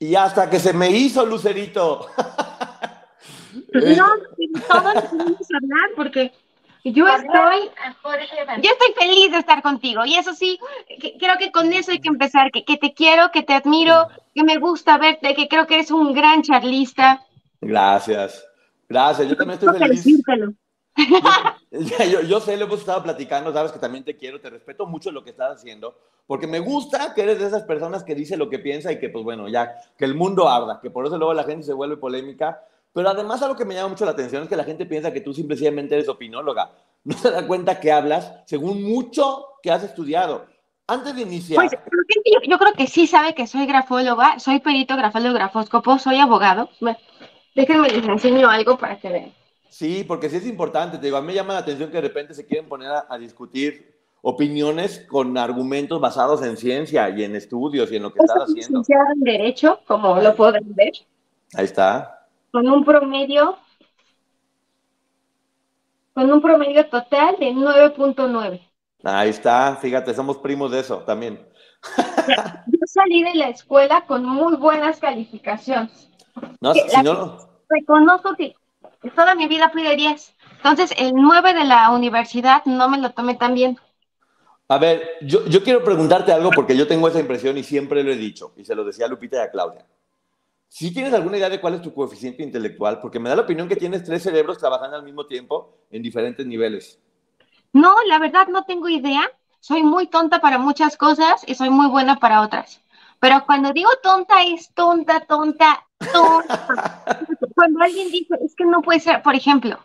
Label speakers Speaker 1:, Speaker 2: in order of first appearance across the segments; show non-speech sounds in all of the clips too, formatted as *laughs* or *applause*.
Speaker 1: Y hasta que se me hizo Lucerito.
Speaker 2: no, *laughs* todos podemos hablar porque yo estoy, yo estoy feliz de estar contigo y eso sí, creo que con eso hay que empezar, que, que, te quiero, que te admiro, que me gusta verte, que creo que eres un gran charlista.
Speaker 1: Gracias, gracias, yo también estoy feliz. Yo, yo, sé, lo hemos estado platicando, sabes que también te quiero, te respeto mucho lo que estás haciendo, porque me gusta que eres de esas personas que dice lo que piensa y que, pues bueno, ya, que el mundo arda, que por eso luego la gente se vuelve polémica, pero además algo que me llama mucho la atención es que la gente piensa que tú simplemente eres opinóloga. No se da cuenta que hablas según mucho que has estudiado. Antes de iniciar...
Speaker 2: Pues, yo, creo que sí sabe que soy grafóloga, soy perito grafólogo grafóscopo, soy abogado. déjenme les enseño algo para que vean.
Speaker 1: Sí, porque sí es importante. Te digo, a mí me llama la atención que de repente se quieren poner a, discutir opiniones con argumentos basados en ciencia y en estudios y en lo que estás haciendo.
Speaker 2: en Derecho, como lo pueden ver.
Speaker 1: Ahí está.
Speaker 2: Con un promedio, con un promedio total de 9.9.
Speaker 1: Ahí está, fíjate, somos primos de eso también. *laughs*
Speaker 2: Yo salí de la escuela con muy buenas calificaciones.
Speaker 1: No, si no...
Speaker 2: Reconozco que toda mi vida fui de 10. Entonces, el 9 de la universidad no me lo tomé tan bien.
Speaker 1: A ver, yo, yo quiero preguntarte algo porque yo tengo esa impresión y siempre lo he dicho, y se lo decía a Lupita y a Claudia. Si tienes alguna idea de cuál es tu coeficiente intelectual? Porque me da la opinión que tienes tres cerebros trabajando al mismo tiempo en diferentes niveles.
Speaker 2: No, la verdad no tengo idea. Soy muy tonta para muchas cosas y soy muy buena para otras. Pero cuando digo tonta es tonta, tonta, Cuando alguien dice, es que no puede ser, por ejemplo,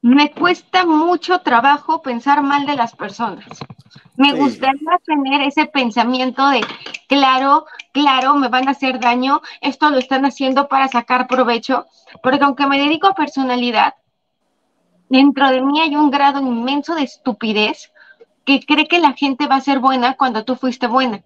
Speaker 2: me cuesta mucho trabajo pensar mal de las personas. Me gustaría tener ese pensamiento de, claro, claro, me van a hacer daño, esto lo están haciendo para sacar provecho, porque aunque me dedico a personalidad, dentro de mí hay un grado inmenso de estupidez que cree que la gente va a ser buena cuando tú fuiste buena.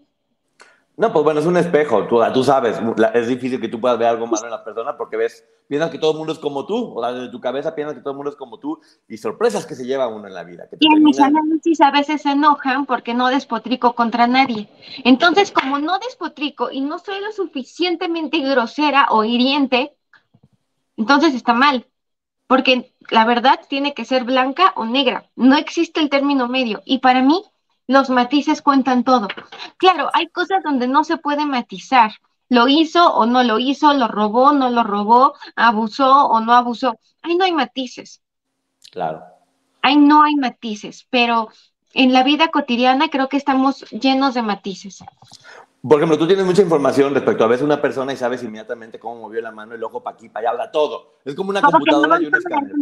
Speaker 1: No, pues bueno, es un espejo, tú, tú sabes, es difícil que tú puedas ver algo malo en la persona porque ves, piensas que todo el mundo es como tú, o desde tu cabeza piensas que todo el mundo es como tú y sorpresas que se lleva uno en la vida.
Speaker 2: y en mis análisis a veces se enojan porque no despotrico contra nadie. Entonces, como no despotrico y no soy lo suficientemente grosera o hiriente, entonces está mal, porque la verdad tiene que ser blanca o negra, no existe el término medio y para mí los matices cuentan todo. Claro, hay cosas donde no se puede matizar. Lo hizo o no lo hizo, lo robó, no lo robó, abusó o no abusó. Ahí no hay matices.
Speaker 1: Claro.
Speaker 2: Ahí no hay matices, pero en la vida cotidiana creo que estamos llenos de matices.
Speaker 1: Por ejemplo, tú tienes mucha información respecto a veces una persona y sabes inmediatamente cómo movió la mano, el ojo para aquí, para allá, habla todo. Es como una computadora y un escáner.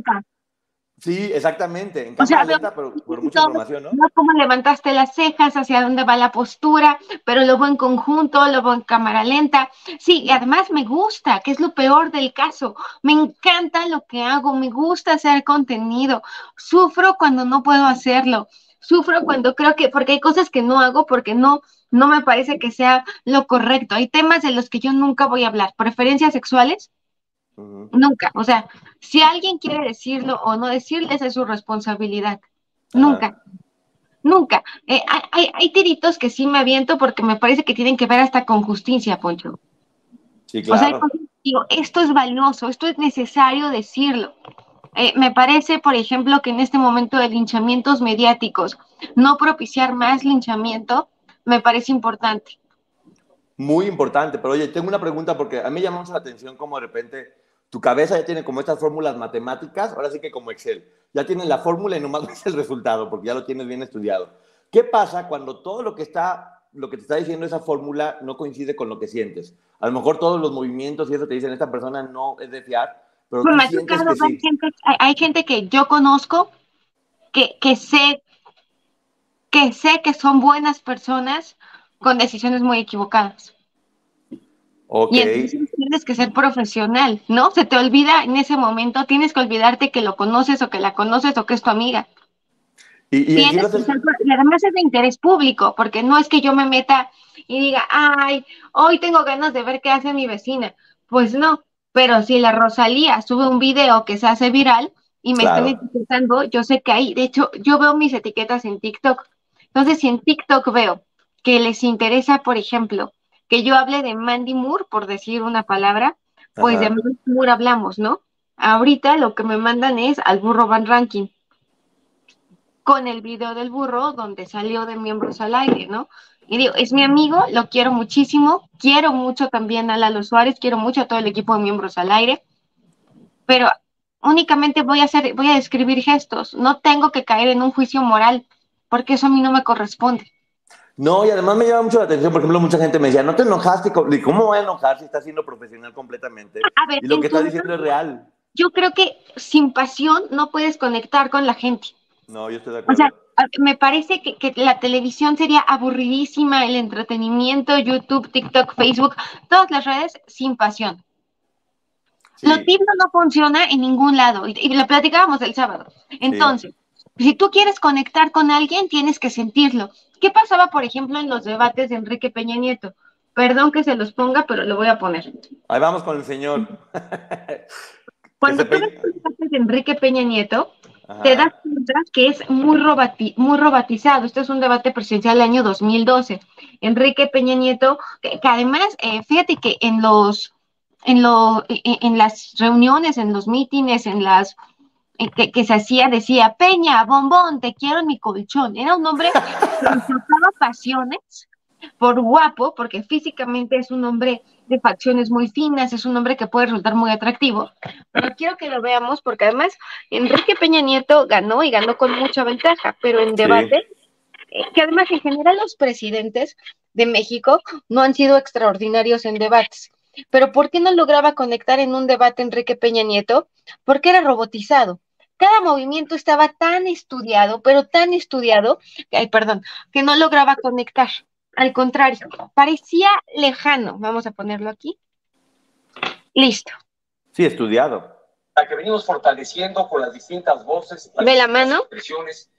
Speaker 1: Sí, exactamente. En cámara lenta, pero por mucha información, ¿no?
Speaker 2: No cómo levantaste las cejas, hacia dónde va la postura, pero lo veo en conjunto, lo veo en cámara lenta. Sí, y además me gusta, que es lo peor del caso. Me encanta lo que hago, me gusta hacer contenido. Sufro cuando no puedo hacerlo. Sufro cuando creo que, porque hay cosas que no hago porque no, no me parece que sea lo correcto. Hay temas de los que yo nunca voy a hablar. Preferencias sexuales, Nunca. O sea, si alguien quiere decirlo o no decirlo, esa es su responsabilidad. Nunca. Nunca. Eh, hay, hay, tiritos que sí me aviento porque me parece que tienen que ver hasta con justicia, Poncho.
Speaker 1: Sí, claro. O sea,
Speaker 2: digo, esto es valioso, esto es necesario decirlo. Eh, me parece, por ejemplo, que en este momento de linchamientos mediáticos, no propiciar más linchamiento me parece importante.
Speaker 1: Muy importante, pero oye, tengo una pregunta porque a mí llama mucho la atención como de repente tu cabeza ya tiene como estas fórmulas matemáticas, ahora sí que como Excel, ya tienes la fórmula y nomás *laughs* ves el resultado porque ya lo tienes bien estudiado. ¿Qué pasa cuando todo lo que está, lo que te está diciendo esa fórmula no coincide con lo que sientes? A lo mejor todos los movimientos y eso te dicen, esta persona no es de fiar, pero tú sientes que
Speaker 2: hay, gente, hay, gente, que yo conozco que, que sé que sé que son buenas personas con decisiones muy equivocadas. Y entonces tienes que ser profesional, ¿no? Se te olvida en ese momento, tienes que olvidarte que lo conoces o que la conoces o que es tu amiga. Y, además es de interés público, porque no es que yo me meta y diga, ay, hoy tengo ganas de ver qué hace mi vecina. Pues no, pero si la Rosalía sube un video que se hace viral y me están etiquetando, yo sé que hay, de hecho, yo veo mis etiquetas en TikTok. Entonces, si en TikTok veo que les interesa, por ejemplo, que yo hable de Mandy Moore, por decir una palabra, pues de Mandy Moore hablamos, ¿no? Ahorita lo que me mandan es al burro Van Ranking, con el video del burro donde salió de miembros al aire, ¿no? Y digo, es mi amigo, lo quiero muchísimo, quiero mucho también a Lalo Suárez, quiero mucho a todo el equipo de miembros al aire, pero únicamente voy a hacer, voy a describir gestos, no tengo que caer en un juicio moral, porque eso a mí no me corresponde.
Speaker 1: No, y además me llama mucho la atención, por ejemplo, mucha gente me decía, no te enojaste, ¿cómo voy a enojar si estás siendo profesional completamente? y lo que estás diciendo es real.
Speaker 2: Yo creo que sin pasión no puedes conectar con la gente.
Speaker 1: No, yo estoy de acuerdo.
Speaker 2: O sea, me parece que, que, la televisión sería aburridísima, el entretenimiento, YouTube, TikTok, Facebook, todas las redes sin pasión. Lo tibio no funciona en ningún lado y, lo platicábamos el sábado. Entonces, si tú quieres conectar con alguien, tienes que sentirlo. ¿Qué pasaba, por ejemplo, en los debates de Enrique Peña Nieto? Perdón que se los ponga, pero lo voy a poner.
Speaker 1: Ahí vamos con el señor.
Speaker 2: Cuando tú ves los debates de Enrique Peña Nieto, te das cuenta que es muy, muy robatizado. Este es un debate presidencial del año 2012. Enrique Peña Nieto, que, además, eh, fíjate que en los, en, lo, en, las reuniones, en los mítines, en las que, que, se hacía, decía, Peña, bombón, te quiero en mi colchón. Era un hombre que insultaba pasiones por guapo, porque físicamente es un hombre de facciones muy finas, es un hombre que puede resultar muy atractivo, pero quiero que lo veamos porque además Enrique Peña Nieto ganó y ganó con mucha ventaja, pero en debate, eh, que además en general los presidentes de México no han sido extraordinarios en debates. Pero ¿por qué no lograba conectar en un debate Enrique Peña Nieto? Porque era robotizado. Cada movimiento estaba tan estudiado, pero tan estudiado, ay, perdón, que no lograba conectar. Al contrario, parecía lejano. Vamos a ponerlo aquí. Listo.
Speaker 1: Sí, estudiado.
Speaker 3: La que venimos fortaleciendo con las distintas voces.
Speaker 2: ¿Ve la mano?
Speaker 3: Expresiones,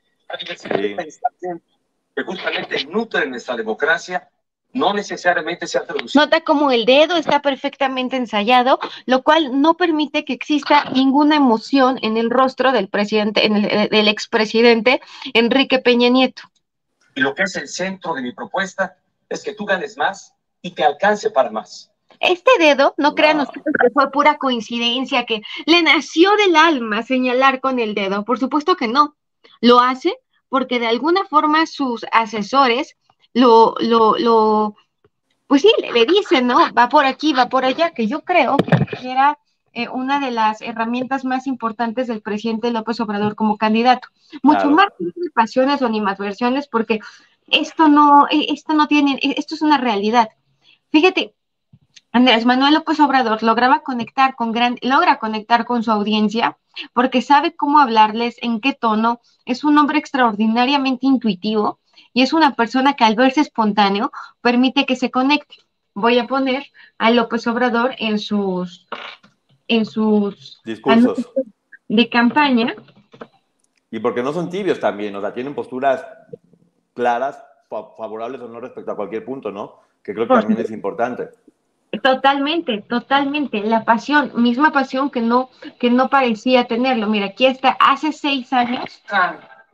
Speaker 3: que justamente nutren nuestra democracia no necesariamente se ha traducido.
Speaker 2: Nota como el dedo está perfectamente ensayado, lo cual no permite que exista ninguna emoción en el rostro del presidente, en el, del expresidente Enrique Peña Nieto.
Speaker 3: Y lo que es el centro de mi propuesta es que tú ganes más y te alcance para más.
Speaker 2: Este dedo, no crean ustedes que fue pura coincidencia, que le nació del alma señalar con el dedo. Por supuesto que no. Lo hace porque de alguna forma sus asesores lo, lo, lo, pues sí, le, dicen, ¿no? Va por aquí, va por allá, que yo creo que era eh, una de las herramientas más importantes del presidente López Obrador como candidato. Mucho más que pasiones o animadversiones, porque esto no, eh, esto no tiene, eh, esto es una realidad. Fíjate, Andrés Manuel López Obrador lograba conectar con gran, logra conectar con su audiencia porque sabe cómo hablarles, en qué tono, es un hombre extraordinariamente intuitivo y es una persona que al verse espontáneo permite que se conecte. Voy a poner a López Obrador en sus en sus
Speaker 1: discursos
Speaker 2: de campaña.
Speaker 1: Y porque no son tibios también, o sea, tienen posturas claras, favorables o no respecto a cualquier punto, ¿no? Que creo que también es importante.
Speaker 2: Totalmente, totalmente. La pasión, misma pasión que no, que no parecía tenerlo. Mira, aquí está, hace seis años.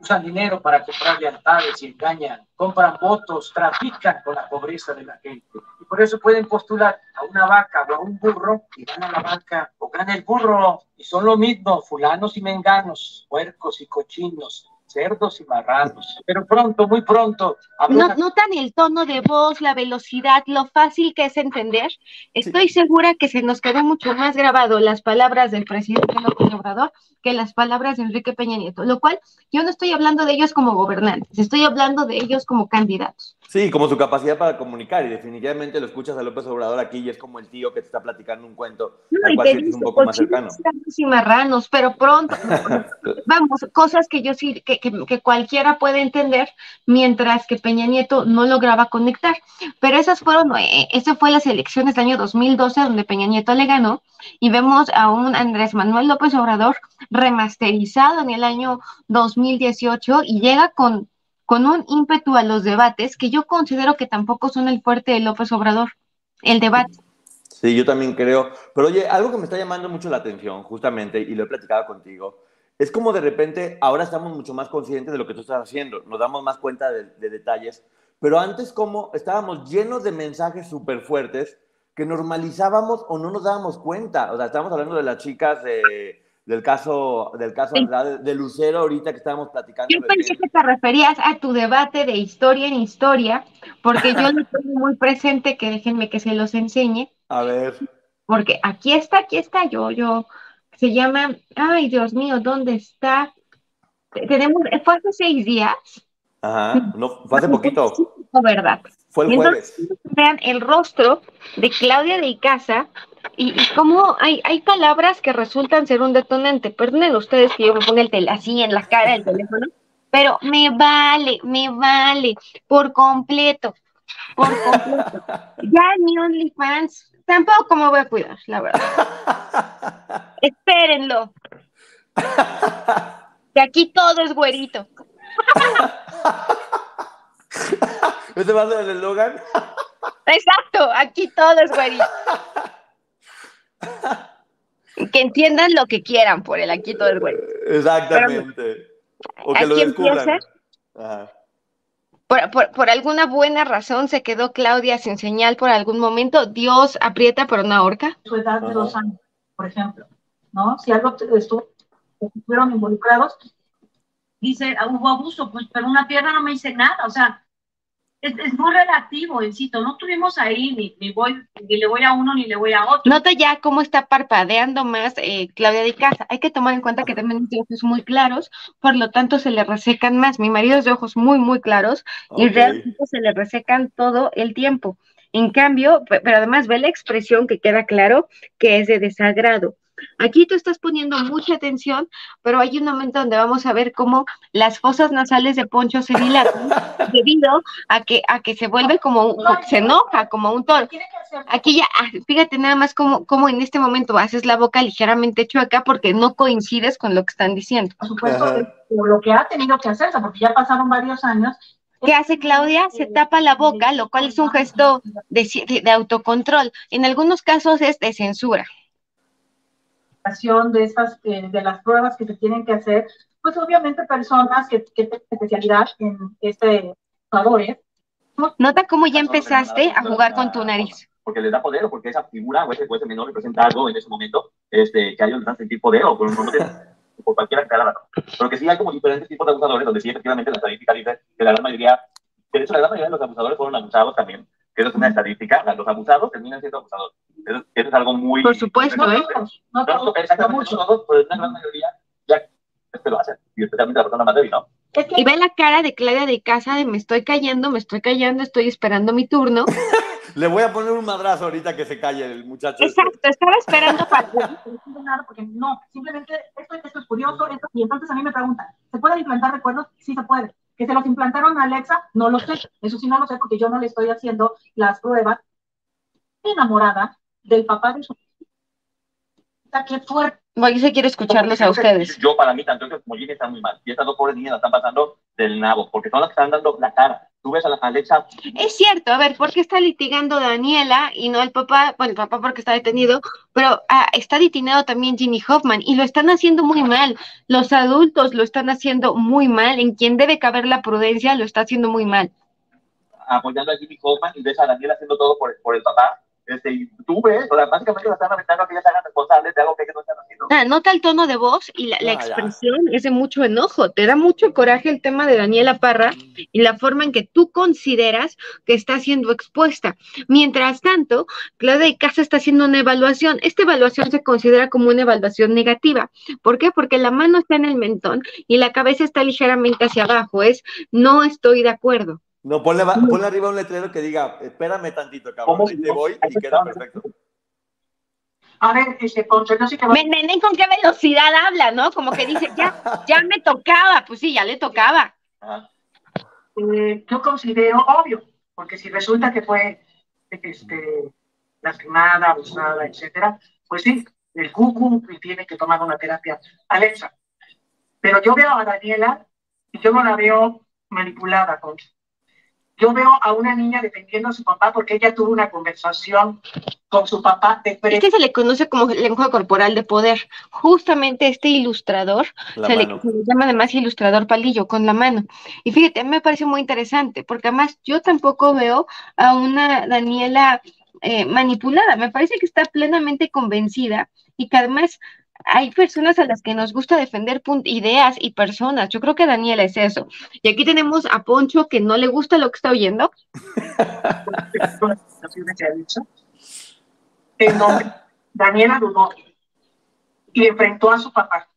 Speaker 3: Usan, dinero para comprar lealtades y engañan, compran votos, trafican con la pobreza de la gente por eso pueden postular a una vaca o a un burro y gana la vaca o gana el burro. Y son lo mismo, fulanos y menganos, puercos y cochinos, cerdos y marranos. Pero pronto, muy pronto.
Speaker 2: ¿Notan el tono de voz, la velocidad, lo fácil que es entender? Estoy segura que se nos quedó mucho más grabado las palabras del presidente López Obrador que las palabras de Enrique Peña Nieto, lo cual yo no estoy hablando de ellos como gobernantes, estoy hablando de ellos como candidatos.
Speaker 1: Sí, como su capacidad para comunicar y definitivamente lo escuchas a López Obrador aquí y es como el tío que te está platicando un cuento, al cual es un poco más cercano.
Speaker 2: Y marranos, pero pronto, *laughs* vamos, cosas que yo sí, que, que, cualquiera puede entender, mientras que Peña Nieto no lograba conectar. Pero esas fueron, eh, esa fue las elecciones del año 2012 donde Peña Nieto le ganó y vemos a un Andrés Manuel López Obrador remasterizado en el año 2018 y llega con, con un ímpetu a los debates que yo considero que tampoco son el fuerte de López Obrador, el debate.
Speaker 1: Sí, yo también creo. Pero oye, algo que me está llamando mucho la atención, justamente, y lo he platicado contigo, es como de repente ahora estamos mucho más conscientes de lo que tú estás haciendo, nos damos más cuenta de, detalles, pero antes como estábamos llenos de mensajes súper fuertes que normalizábamos o no nos dábamos cuenta. O sea, estábamos hablando de las chicas de, del caso, del caso de Lucero ahorita que estábamos platicando.
Speaker 2: Yo pensé que te referías a tu debate de historia en historia, porque yo lo tengo muy presente, que déjenme que se los enseñe.
Speaker 1: A ver.
Speaker 2: Porque aquí está, aquí está, yo, yo, se llama, ay Dios mío, ¿dónde está? Tenemos, fue hace seis días.
Speaker 1: Ajá, no, fue hace poquito.
Speaker 2: verdad.
Speaker 1: Fue el jueves.
Speaker 2: vean el rostro de Claudia de Icaza y, y cómo hay, hay palabras que resultan ser un detonante. Perdonen ustedes que yo me ponga el tel así en la cara del teléfono, pero me vale, me vale, por completo, por completo. *laughs* Ya mi OnlyFans, tampoco me voy a cuidar, la verdad. *laughs* Espérenlo. Que aquí todo es güerito. *laughs*
Speaker 1: ¿Este va a ser el eslogan?
Speaker 2: Exacto, aquí todo es güerito. que entiendan lo que quieran por el aquí todo es güerito.
Speaker 1: Exactamente. o que lo descubran.
Speaker 2: Por, por, por, alguna buena razón se quedó Claudia sin señal por algún momento. Dios aprieta por una horca.
Speaker 4: Su edad de dos años, por ejemplo, ¿no? Si algo estuvo, estuvieron involucrados, dice, ah, hubo abuso, pues, pero una pierna no me dice nada, o sea, es, muy relativo, Encito, no tuvimos ahí ni, voy, ni le voy a uno ni le voy a otro.
Speaker 2: Nota ya cómo está parpadeando más eh, Claudia de Casa. Hay que tomar en cuenta que también tiene ojos muy claros, por lo tanto se le resecan más. Mi marido es de ojos muy, muy claros y realmente se le resecan todo el tiempo. En cambio, pero además ve la expresión que queda claro que es de desagrado. Aquí tú estás poniendo mucha atención, pero hay un momento donde vamos a ver cómo las fosas nasales de Poncho se dilatan *laughs* debido a que, a que se vuelve como, un, se enoja como un toro. Aquí ya, ah, fíjate nada más cómo, cómo en este momento haces la boca ligeramente chueca porque no coincides con lo que están diciendo.
Speaker 4: Por supuesto, lo que ha tenido que hacerse, porque ya pasaron varios años
Speaker 2: ¿Qué hace Claudia? Se tapa la boca, lo cual es un gesto de, de, autocontrol. En algunos casos es de censura
Speaker 4: de estas, eh, de las pruebas que se tienen que hacer, pues obviamente personas que, que tienen especialidad en este jugadores.
Speaker 2: Nota cómo ya empezaste a jugar con tu nariz.
Speaker 1: Porque le da poder o porque esa figura o ese, o ese menor representa algo en ese momento este, que a ellos les dan sentir poder o por, por cualquiera que sea la razón. Pero que sí hay como diferentes tipos de abusadores donde sí efectivamente la estadística dice que la gran mayoría, de hecho la gran mayoría de los abusadores fueron abusados también, que eso es una estadística, los abusados terminan siendo abusadores. Eso, es algo muy...
Speaker 2: Por supuesto, ¿eh?
Speaker 1: No, no, no exactamente todos, pero una gran mayoría ya este lo hacen, y especialmente la persona más débil, ¿no?
Speaker 2: Y ve la cara de Claudia de casa de me estoy cayendo, me estoy callando, estoy esperando mi turno. *laughs*
Speaker 1: Le voy a poner un madrazo ahorita que se calle el muchacho.
Speaker 2: Este. Exacto, estaba esperando para...
Speaker 4: porque no, simplemente esto, esto es curioso, esto, y entonces a mí me preguntan, ¿se pueden implantar recuerdos? Sí se puede. ¿Que se los implantaron a Alexa? No lo sé. Eso sí no lo sé porque yo no le estoy haciendo las pruebas. enamorada del papá de su qué fuerte.
Speaker 2: Voy se quiero escucharlos a ustedes.
Speaker 1: Yo, para mí, tanto como Jimmy están muy mal. Y estas dos pobres niñas la están pasando del nabo, porque son las que están dando la cara. Tú ves a la Alexa.
Speaker 2: Es cierto, a ver, ¿por qué está litigando Daniela y no el papá? Bueno, el papá porque está detenido, pero ah, está detinado también Ginny Hoffman y lo están haciendo muy mal. Los adultos lo están haciendo muy mal. En quien debe caber la prudencia lo está haciendo muy mal.
Speaker 1: Apoyando a Ginny Hoffman y ves a Daniela haciendo todo por, por el papá este, y tú ves, o sea, básicamente la están aventando a que ellas hagan responsables de algo que ellos no están haciendo. Ah,
Speaker 2: nota el tono de voz y la, la expresión es de mucho enojo. Te da mucho coraje el tema de Daniela Parra y la forma en que tú consideras que está siendo expuesta. Mientras tanto, Claudia de Casa está haciendo una evaluación. Esta evaluación se considera como una evaluación negativa. ¿Por qué? Porque la mano está en el mentón y la cabeza está ligeramente hacia abajo. Es no estoy de acuerdo.
Speaker 1: No, ponle, ponle, arriba un letrero que diga, espérame tantito, cabrón, y te voy y queda perfecto.
Speaker 4: A ver, ese Poncho, no sé qué...
Speaker 2: ¿Ven con qué velocidad habla, no? Como que dice, ya, ya me tocaba. Pues sí, ya le tocaba.
Speaker 4: Eh, yo considero obvio, porque si resulta que fue este, lastimada, abusada, etcétera, pues sí, el cucu tiene que tomar una terapia Alexa. Pero yo veo a Daniela y yo no la veo manipulada, con
Speaker 3: yo veo a una niña defendiendo a su papá porque ella tuvo una conversación con su papá de frente.
Speaker 2: Este se le conoce como lenguaje corporal de poder. Justamente este ilustrador, se le, se le, llama además ilustrador palillo, con la mano. Y fíjate, a mí me parece muy interesante, porque además yo tampoco veo a una Daniela eh, manipulada, me parece que está plenamente convencida y que además hay personas a las que nos gusta defender ideas y personas. Yo creo que Daniela es eso. Y aquí tenemos a Poncho que no le gusta lo que está oyendo. *laughs*
Speaker 3: Daniela dudó y enfrentó a su papá.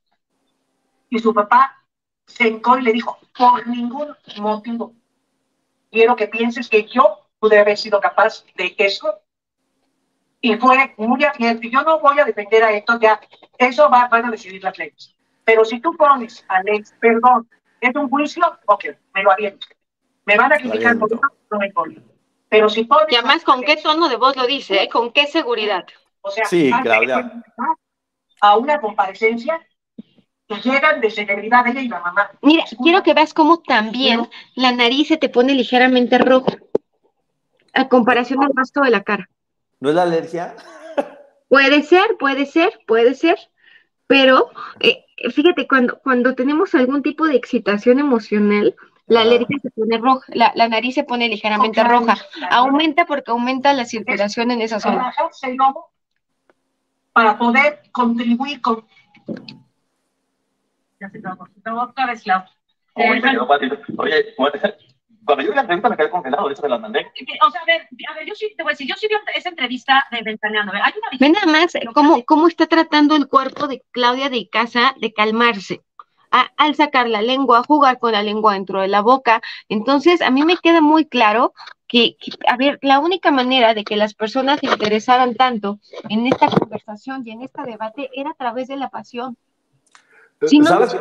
Speaker 3: Y su papá se encó y le dijo, por ningún motivo, quiero que pienses que yo pude haber sido capaz de eso y fue muy abierto. Yo no voy a defender a esto, ya, eso va, van a decidir las leyes. Pero si tú pones a leyes, perdón, es un juicio, ok, me lo aviento. Me van a criticar por eso, no me importa. Pero si pones.
Speaker 2: Y además, ¿con qué tono de voz lo dice? Eh? ¿Con qué seguridad?
Speaker 3: O sea,
Speaker 1: sí, Claudia.
Speaker 3: A una comparecencia que llegan de seguridad ella y la mamá.
Speaker 2: Mira, quiero que veas cómo también la nariz se te pone ligeramente roja a comparación del resto de la cara.
Speaker 1: ¿No es la alergia?
Speaker 2: Puede ser, puede ser, puede ser, pero eh, fíjate, cuando, cuando tenemos algún tipo de excitación emocional, la alergia se pone roja, la, la nariz se pone ligeramente roja, aumenta porque aumenta la circulación en esa zona.
Speaker 3: Para poder contribuir con...
Speaker 4: Ya se otra vez, Clau.
Speaker 1: Oye, cuando yo vi la entrevista me quedé congelado, de hecho te las mandé.
Speaker 4: O sea, a ver, a ver, yo sí te voy a decir, yo sí vi esa entrevista de Ventaneando. Hay una
Speaker 2: Ve nada más cómo, cómo está tratando el cuerpo de Claudia de Casa de calmarse. A, al sacar la lengua, jugar con la lengua dentro de la boca. Entonces, a mí me queda muy claro que, que, a ver, la única manera de que las personas se interesaran tanto en esta conversación y en este debate era a través de la pasión.
Speaker 1: Si no, ¿Sabes?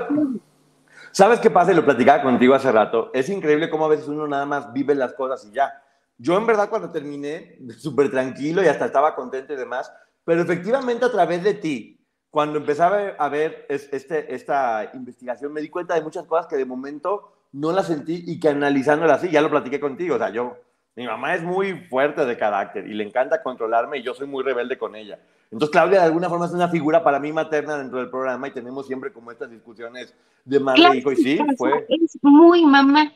Speaker 1: ¿Sabes qué pasa? Y lo platicaba contigo hace rato. Es increíble cómo a veces uno nada más vive las cosas y ya. Yo en verdad cuando terminé, *laughs* súper tranquilo y hasta estaba contento y demás, pero efectivamente a través de ti, cuando empezaba a ver este, esta investigación, me di cuenta de muchas cosas que de momento no las sentí y que analizándolas así, ya lo platiqué contigo, o sea, yo, mi mamá es muy fuerte de carácter y le encanta controlarme y yo soy muy rebelde con ella. Entonces, Claudia, de alguna forma es una figura para mí materna dentro del programa y tenemos siempre como estas discusiones de madre e hijo. Y sí, fue.
Speaker 2: Es muy mamá.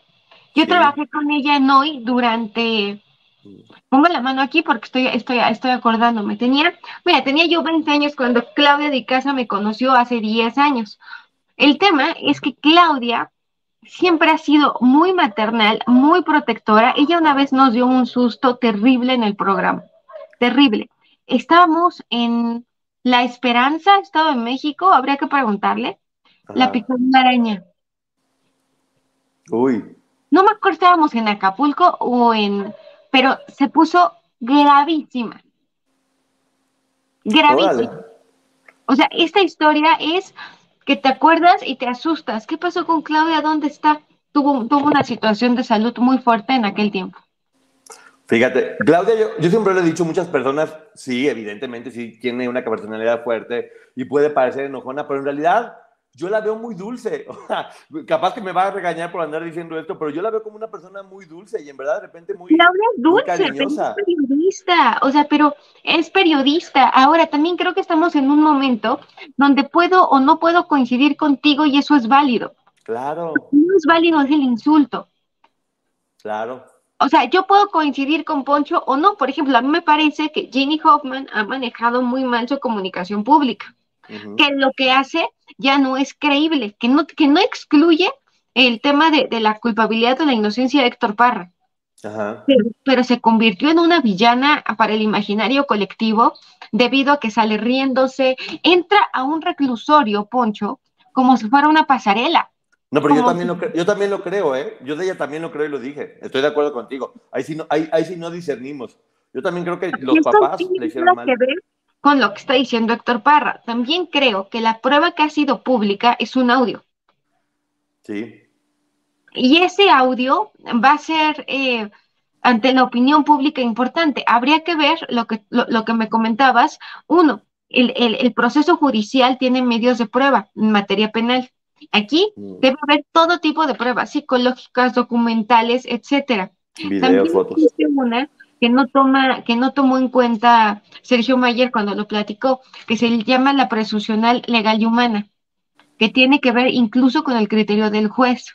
Speaker 2: Yo sí. trabajé con ella en hoy durante. Pongo la mano aquí porque estoy, estoy, estoy acordándome. Tenía, mira, tenía yo 20 años cuando Claudia de Casa me conoció hace 10 años. El tema es que Claudia siempre ha sido muy maternal, muy protectora. Ella una vez nos dio un susto terrible en el programa. Terrible estábamos en La Esperanza, Estado en México, habría que preguntarle. Ajá. La picó una araña.
Speaker 1: Uy.
Speaker 2: No me acuerdo, estábamos en Acapulco o en. Pero se puso gravísima. Gravísima. Órale. O sea, esta historia es que te acuerdas y te asustas. ¿Qué pasó con Claudia? ¿Dónde está? Tuvo, tuvo una situación de salud muy fuerte en aquel tiempo.
Speaker 1: Fíjate, Claudia, yo, yo, siempre le he dicho a muchas personas, sí, evidentemente, sí tiene una personalidad fuerte y puede parecer enojona, pero en realidad yo la veo muy dulce. *laughs* Capaz que me va a regañar por andar diciendo esto, pero yo la veo como una persona muy dulce y en verdad de repente muy,
Speaker 2: Claudia es dulce,
Speaker 1: cariñosa.
Speaker 2: Pero es periodista, o sea, pero es periodista. Ahora, también creo que estamos en un momento donde puedo o no puedo coincidir contigo y eso es válido.
Speaker 1: Claro.
Speaker 2: No es válido, es el insulto.
Speaker 1: Claro.
Speaker 2: O sea, yo puedo coincidir con Poncho o no. Por ejemplo, a mí me parece que Ginny Hoffman ha manejado muy mal su comunicación pública. Uh -huh. Que lo que hace ya no es creíble, que no, que no excluye el tema de, de la culpabilidad o la inocencia de Héctor Parra.
Speaker 1: Ajá.
Speaker 2: Pero, pero, se convirtió en una villana para el imaginario colectivo debido a que sale riéndose, entra a un reclusorio, Poncho, como si fuera una pasarela.
Speaker 1: No, pero yo también, lo creo, yo también lo creo, ¿eh? Yo de ella también lo creo y lo dije. Estoy de acuerdo contigo. Ahí sí no, ahí, ahí sí no discernimos. Yo también creo que los papás le hicieron mal.
Speaker 2: Que ver con lo que está diciendo Héctor Parra. También creo que la prueba que ha sido pública es un audio.
Speaker 1: Sí.
Speaker 2: Y ese audio va a ser eh, ante la opinión pública importante. Habría que ver lo que, lo, lo que me comentabas. Uno, el, el, el proceso judicial tiene medios de prueba en materia penal. Aquí debe haber todo tipo de pruebas psicológicas, documentales, etcétera.
Speaker 1: Videos, fotos.
Speaker 2: Una que no toma, que no tomó en cuenta Sergio Mayer cuando lo platicó, que se llama la presuncional legal y humana, que tiene que ver incluso con el criterio del juez.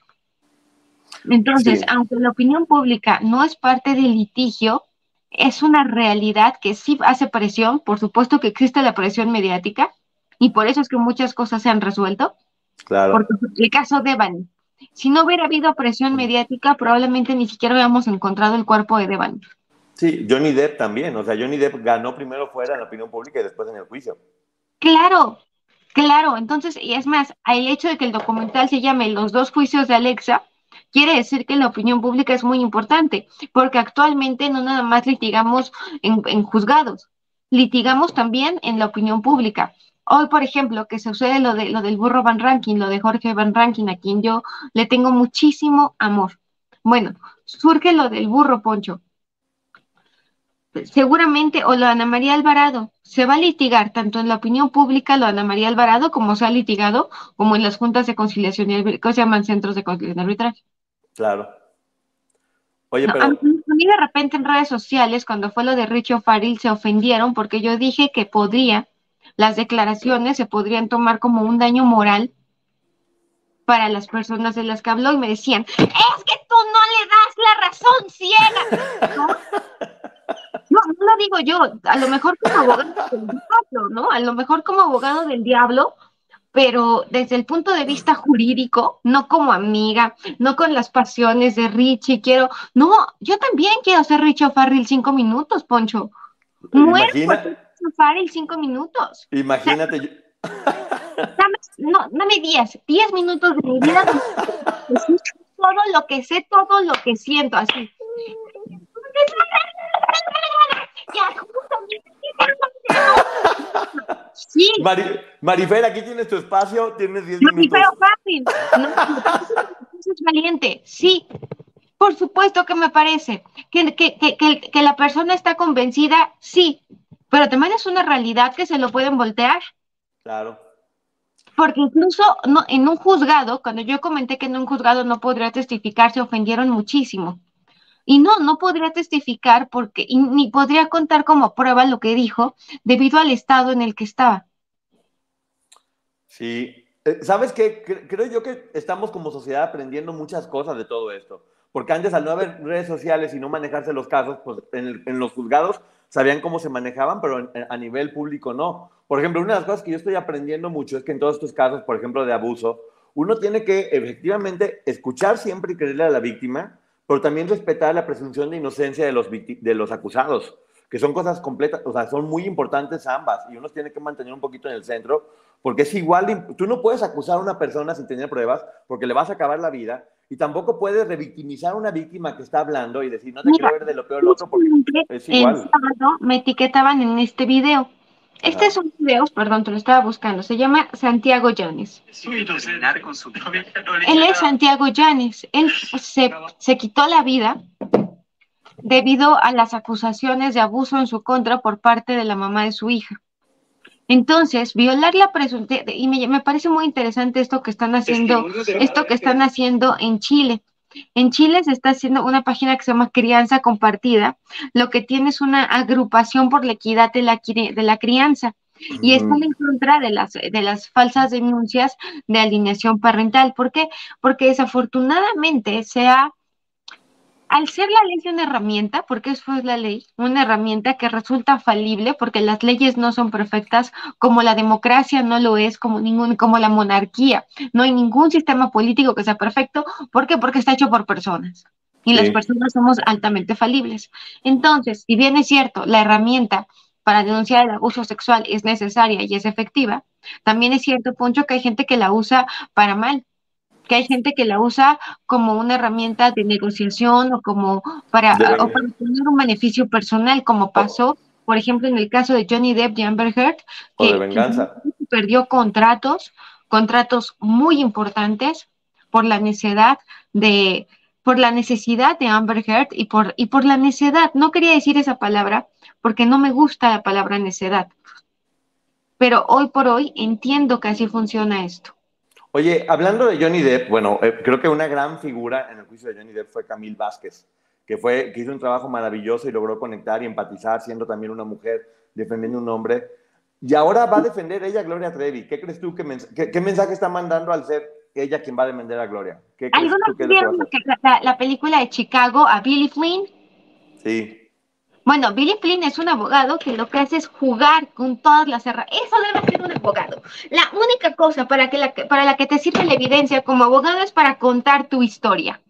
Speaker 2: Entonces, aunque la opinión pública no es parte del litigio, es una realidad que sí hace presión, por supuesto que existe la presión mediática, y por eso es que muchas cosas se han resuelto.
Speaker 1: Claro.
Speaker 2: Porque el caso Devani, si no hubiera habido presión mediática, probablemente ni siquiera hubiéramos encontrado el cuerpo de Devani.
Speaker 1: Sí, Johnny Depp también, o sea, Johnny Depp ganó primero fuera en la opinión pública y después en el juicio.
Speaker 2: Claro, claro, entonces, y es más, el hecho de que el documental se llame Los dos juicios de Alexa, quiere decir que la opinión pública es muy importante, porque actualmente no nada más litigamos en, juzgados, litigamos también en la opinión pública. Hoy, por ejemplo, que se sucede lo, de, lo del burro Van Ranking, lo de Jorge Van Ranking, a quien yo le tengo muchísimo amor. Bueno, surge lo del burro Poncho. Seguramente, o lo de Ana María Alvarado, se va a litigar tanto en la opinión pública lo de Ana María Alvarado como se ha litigado como en las juntas de conciliación y que se llaman centros de conciliación y arbitraje.
Speaker 1: Claro. Oye, pero...
Speaker 2: A mí, de repente en redes sociales, cuando fue lo de Richo Faril, se ofendieron porque yo dije que podría, las declaraciones se podrían tomar como un daño moral para las personas de las que habló y me decían, es que tú no le das la razón ciega. ¿No? No, no lo digo yo, a lo mejor como abogado del diablo, ¿no? A lo mejor como abogado del diablo, pero desde el punto de vista jurídico, no como amiga, no con las pasiones de Richie, quiero, no, yo también quiero ser Richie Farrell cinco minutos, Poncho. Muero por Richie Farrell cinco minutos.
Speaker 1: Imagínate.
Speaker 2: dame, no, dame diez, diez minutos de mi vida, todo lo que sé, todo lo que siento, así.
Speaker 1: Sí. Marifer, aquí tienes tu espacio, tienes 10 minutos.
Speaker 2: fácil. es valiente, sí. Por supuesto que me parece. Que, que, que, que, la persona está convencida, sí. Pero también es una realidad que se lo pueden voltear.
Speaker 1: Claro.
Speaker 2: Porque incluso no, en un juzgado, cuando yo comenté que en un juzgado no podría testificar, se ofendieron muchísimo. Y no, no podría testificar porque ni podría contar como prueba lo que dijo debido al estado en el que estaba.
Speaker 1: Sí, eh, ¿sabes qué? Creo yo que estamos como sociedad aprendiendo muchas cosas de todo esto. Porque antes, al no haber redes sociales y no manejarse los casos, pues en, los juzgados sabían cómo se manejaban, pero a nivel público no. Por ejemplo, una de las cosas que yo estoy aprendiendo mucho es que en todos estos casos, por ejemplo, de abuso, uno tiene que efectivamente escuchar siempre y creerle a la víctima, pero también respetar la presunción de inocencia de los, de los acusados, que son cosas completas, o sea, son muy importantes ambas, y uno tiene que mantener un poquito en el centro, porque es igual, tú no puedes acusar a una persona sin tener pruebas, porque le vas a acabar la vida, y tampoco puedes revictimizar a una víctima que está hablando y decir, no te quiero ver de lo peor lo otro, porque es igual.
Speaker 2: El sábado me etiquetaban en este video, este es un video, perdón, te lo estaba buscando, se llama Santiago Llanes. Él es Santiago Llanes. Él se, se quitó la vida debido a las acusaciones de abuso en su contra por parte de la mamá de su hija. Entonces, violar la presunción, y me, me, parece muy interesante esto que están haciendo, esto que están haciendo en Chile. En Chile se está haciendo una página que se llama Crianza Compartida, lo que tiene es una agrupación por la equidad de la, de la crianza y están en contra de las, de las falsas denuncias de alineación parental. ¿Por qué? Porque desafortunadamente se ha al ser la ley una herramienta, porque eso es la ley, una herramienta que resulta falible, porque las leyes no son perfectas, como la democracia no lo es, como ningún, como la monarquía. No hay ningún sistema político que sea perfecto. ¿Por qué? Porque está hecho por personas. Y las personas somos altamente falibles. Entonces, si bien es cierto, la herramienta para denunciar el abuso sexual es necesaria y es efectiva, también es cierto, Poncho, que hay gente que la usa para mal que hay gente que la usa como una herramienta de negociación o como para, tener un beneficio personal, como pasó, por ejemplo, en el caso de Johnny Depp y Amber Heard,
Speaker 1: que,
Speaker 2: perdió contratos, contratos muy importantes por la necesidad de por la necesidad de Amber Heard y por, y por la necedad. No quería decir esa palabra porque no me gusta la palabra necedad. Pero hoy por hoy entiendo que así funciona esto.
Speaker 1: Oye, hablando de Johnny Depp, bueno, eh, creo que una gran figura en el juicio de Johnny Depp fue Camille Vázquez, que, fue, que hizo un trabajo maravilloso y logró conectar y empatizar, siendo también una mujer defendiendo un hombre. Y ahora va a defender ella a Gloria Trevi. ¿Qué crees tú que qué, mensaje está mandando al ser ella quien va a defender a Gloria? ¿Qué
Speaker 2: vieron la, la, película de Chicago a Billy Flynn?
Speaker 1: Sí.
Speaker 2: Bueno, Billy Flynn es un abogado que lo que hace es jugar con todas las herramientas. Eso debe ser un abogado. La única cosa para, que la, para la que te sirve la evidencia como abogado es para contar tu historia.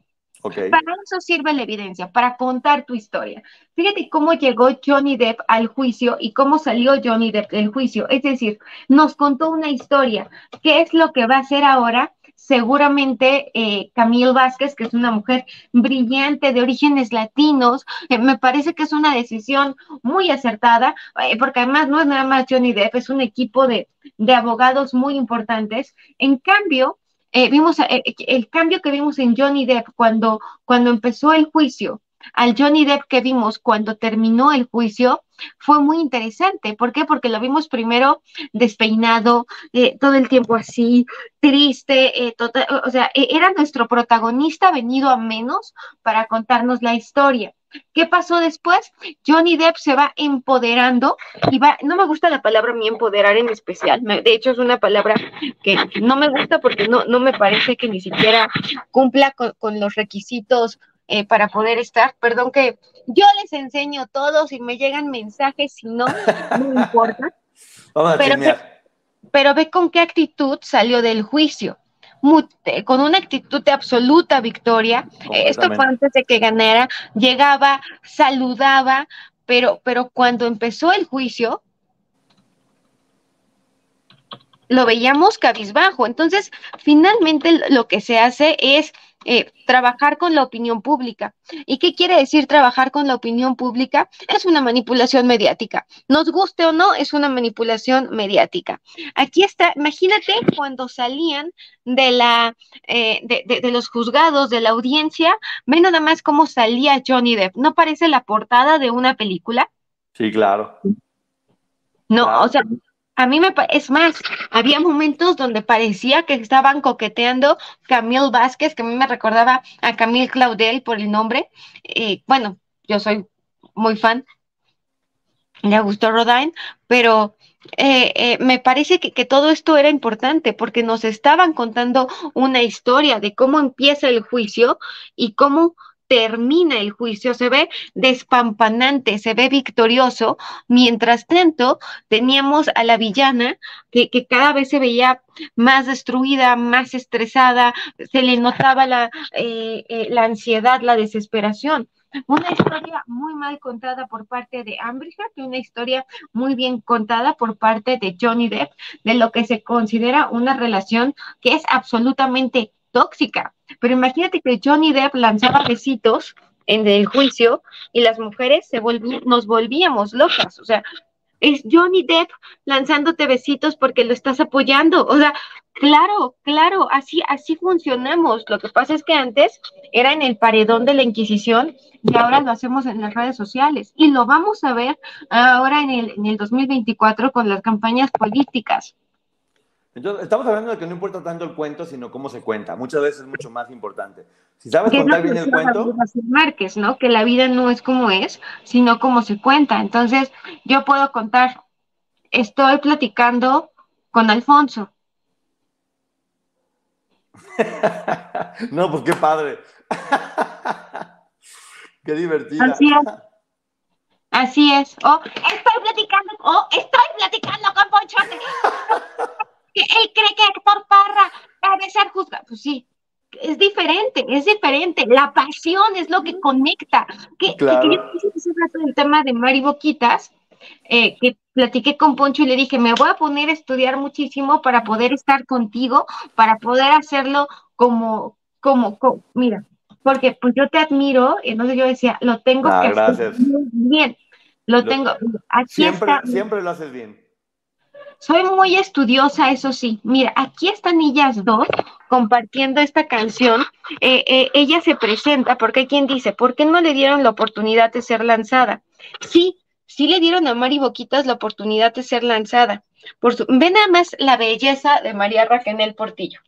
Speaker 1: Okay.
Speaker 2: Para eso sirve la evidencia, para contar tu historia. Fíjate cómo llegó Johnny Depp al juicio y cómo salió Johnny Depp del juicio. Es decir, nos contó una historia. ¿Qué es lo que va a hacer ahora? Seguramente eh, Camille Vázquez, que es una mujer brillante de orígenes latinos, eh, me parece que es una decisión muy acertada, eh, porque además no es nada más Johnny Depp, es un equipo de, de abogados muy importantes. En cambio, vimos el cambio que vimos en Johnny Depp cuando, cuando empezó el juicio al Johnny Depp que vimos cuando terminó el juicio fue muy interesante. ¿Por qué? Porque lo vimos primero despeinado, eh, todo el tiempo así, triste, eh, tota, o sea, e, era nuestro protagonista venido a menos para contarnos la historia. ¿Qué pasó después? Johnny Depp se va empoderando y va, no me gusta la palabra mi empoderar en especial, de hecho es una palabra que no me gusta porque no, no me parece que ni siquiera cumpla con los requisitos eh, para poder estar. Perdón que yo les enseño todo, si me llegan mensajes, si no, no importa. *laughs* pero, ve, pero ve con qué actitud salió del juicio. con una actitud de absoluta victoria. Esto fue antes de que ganara. Llegaba, saludaba, pero, pero cuando empezó el juicio, lo veíamos cabizbajo. Entonces, finalmente lo que se hace es eh, trabajar con la opinión pública. ¿Y qué quiere decir trabajar con la opinión pública? Es una manipulación mediática. Nos guste o no, es una manipulación mediática. Aquí está, imagínate cuando salían de la eh, de, de, los juzgados, de la audiencia, ven nada más cómo salía Johnny Depp. ¿No parece la portada de una película?
Speaker 1: Sí, claro.
Speaker 2: No, o sea, a mí me es más, había momentos donde parecía que estaban coqueteando Camille Vázquez, que a mí me recordaba a Camille Claudel por el nombre. Eh, bueno, yo soy muy fan de Augusto Rodin, pero eh, eh, me parece que, todo esto era importante porque nos estaban contando una historia de cómo empieza el juicio y cómo termina el juicio, se ve despampanante, se ve victorioso. Mientras tanto, teníamos a la villana que, cada vez se veía más destruida, más estresada, se le notaba la, eh, eh, ansiedad, la desesperación. Una historia muy mal contada por parte de Amber y una historia muy bien contada por parte de Johnny Depp de lo que se considera una relación que es absolutamente tóxica. Pero imagínate que Johnny Depp lanzaba besitos en el juicio y las mujeres se nos volvíamos locas. O sea, es Johnny Depp lanzándote besitos porque lo estás apoyando. O sea, claro, claro, así, así funcionamos. Lo que pasa es que antes era en el paredón de la Inquisición y ahora lo hacemos en las redes sociales. Y lo vamos a ver ahora en el, en el 2024 con las campañas políticas.
Speaker 1: Entonces, estamos hablando de que no importa tanto el cuento, sino cómo se cuenta. Muchas veces es mucho más importante. Si sabes contar bien el cuento.
Speaker 2: Márquez, ¿no? Que la vida no es como es, sino como se cuenta. Entonces, yo puedo contar, estoy platicando con Alfonso. *laughs*
Speaker 1: no, pues qué padre. *laughs* qué divertido.
Speaker 2: Así es. Así es. Oh, estoy platicando, oh, estoy platicando con Ponchote *laughs* que él cree que Héctor Parra debe ser juzgado. Pues sí, es diferente, es diferente. La pasión es lo que conecta. Que,
Speaker 1: claro.
Speaker 2: que, que el tema de Mari Boquitas, eh, que platiqué con Poncho y le dije, me voy a poner a estudiar muchísimo para poder estar contigo, para poder hacerlo como, como, mira, porque pues yo te admiro, y entonces yo decía, lo tengo
Speaker 1: ah,
Speaker 2: que
Speaker 1: hacer
Speaker 2: muy bien, lo, tengo, aquí
Speaker 1: siempre,
Speaker 2: está.
Speaker 1: Siempre lo haces bien.
Speaker 2: Soy muy estudiosa, eso sí. Mira, aquí están ellas dos compartiendo esta canción. Eh, eh, ella se presenta porque hay quien dice, ¿por qué no le dieron la oportunidad de ser lanzada? Sí, sí le dieron a Mari Boquitas la oportunidad de ser lanzada. Por su, ve nada más la belleza de María Raquel Portillo.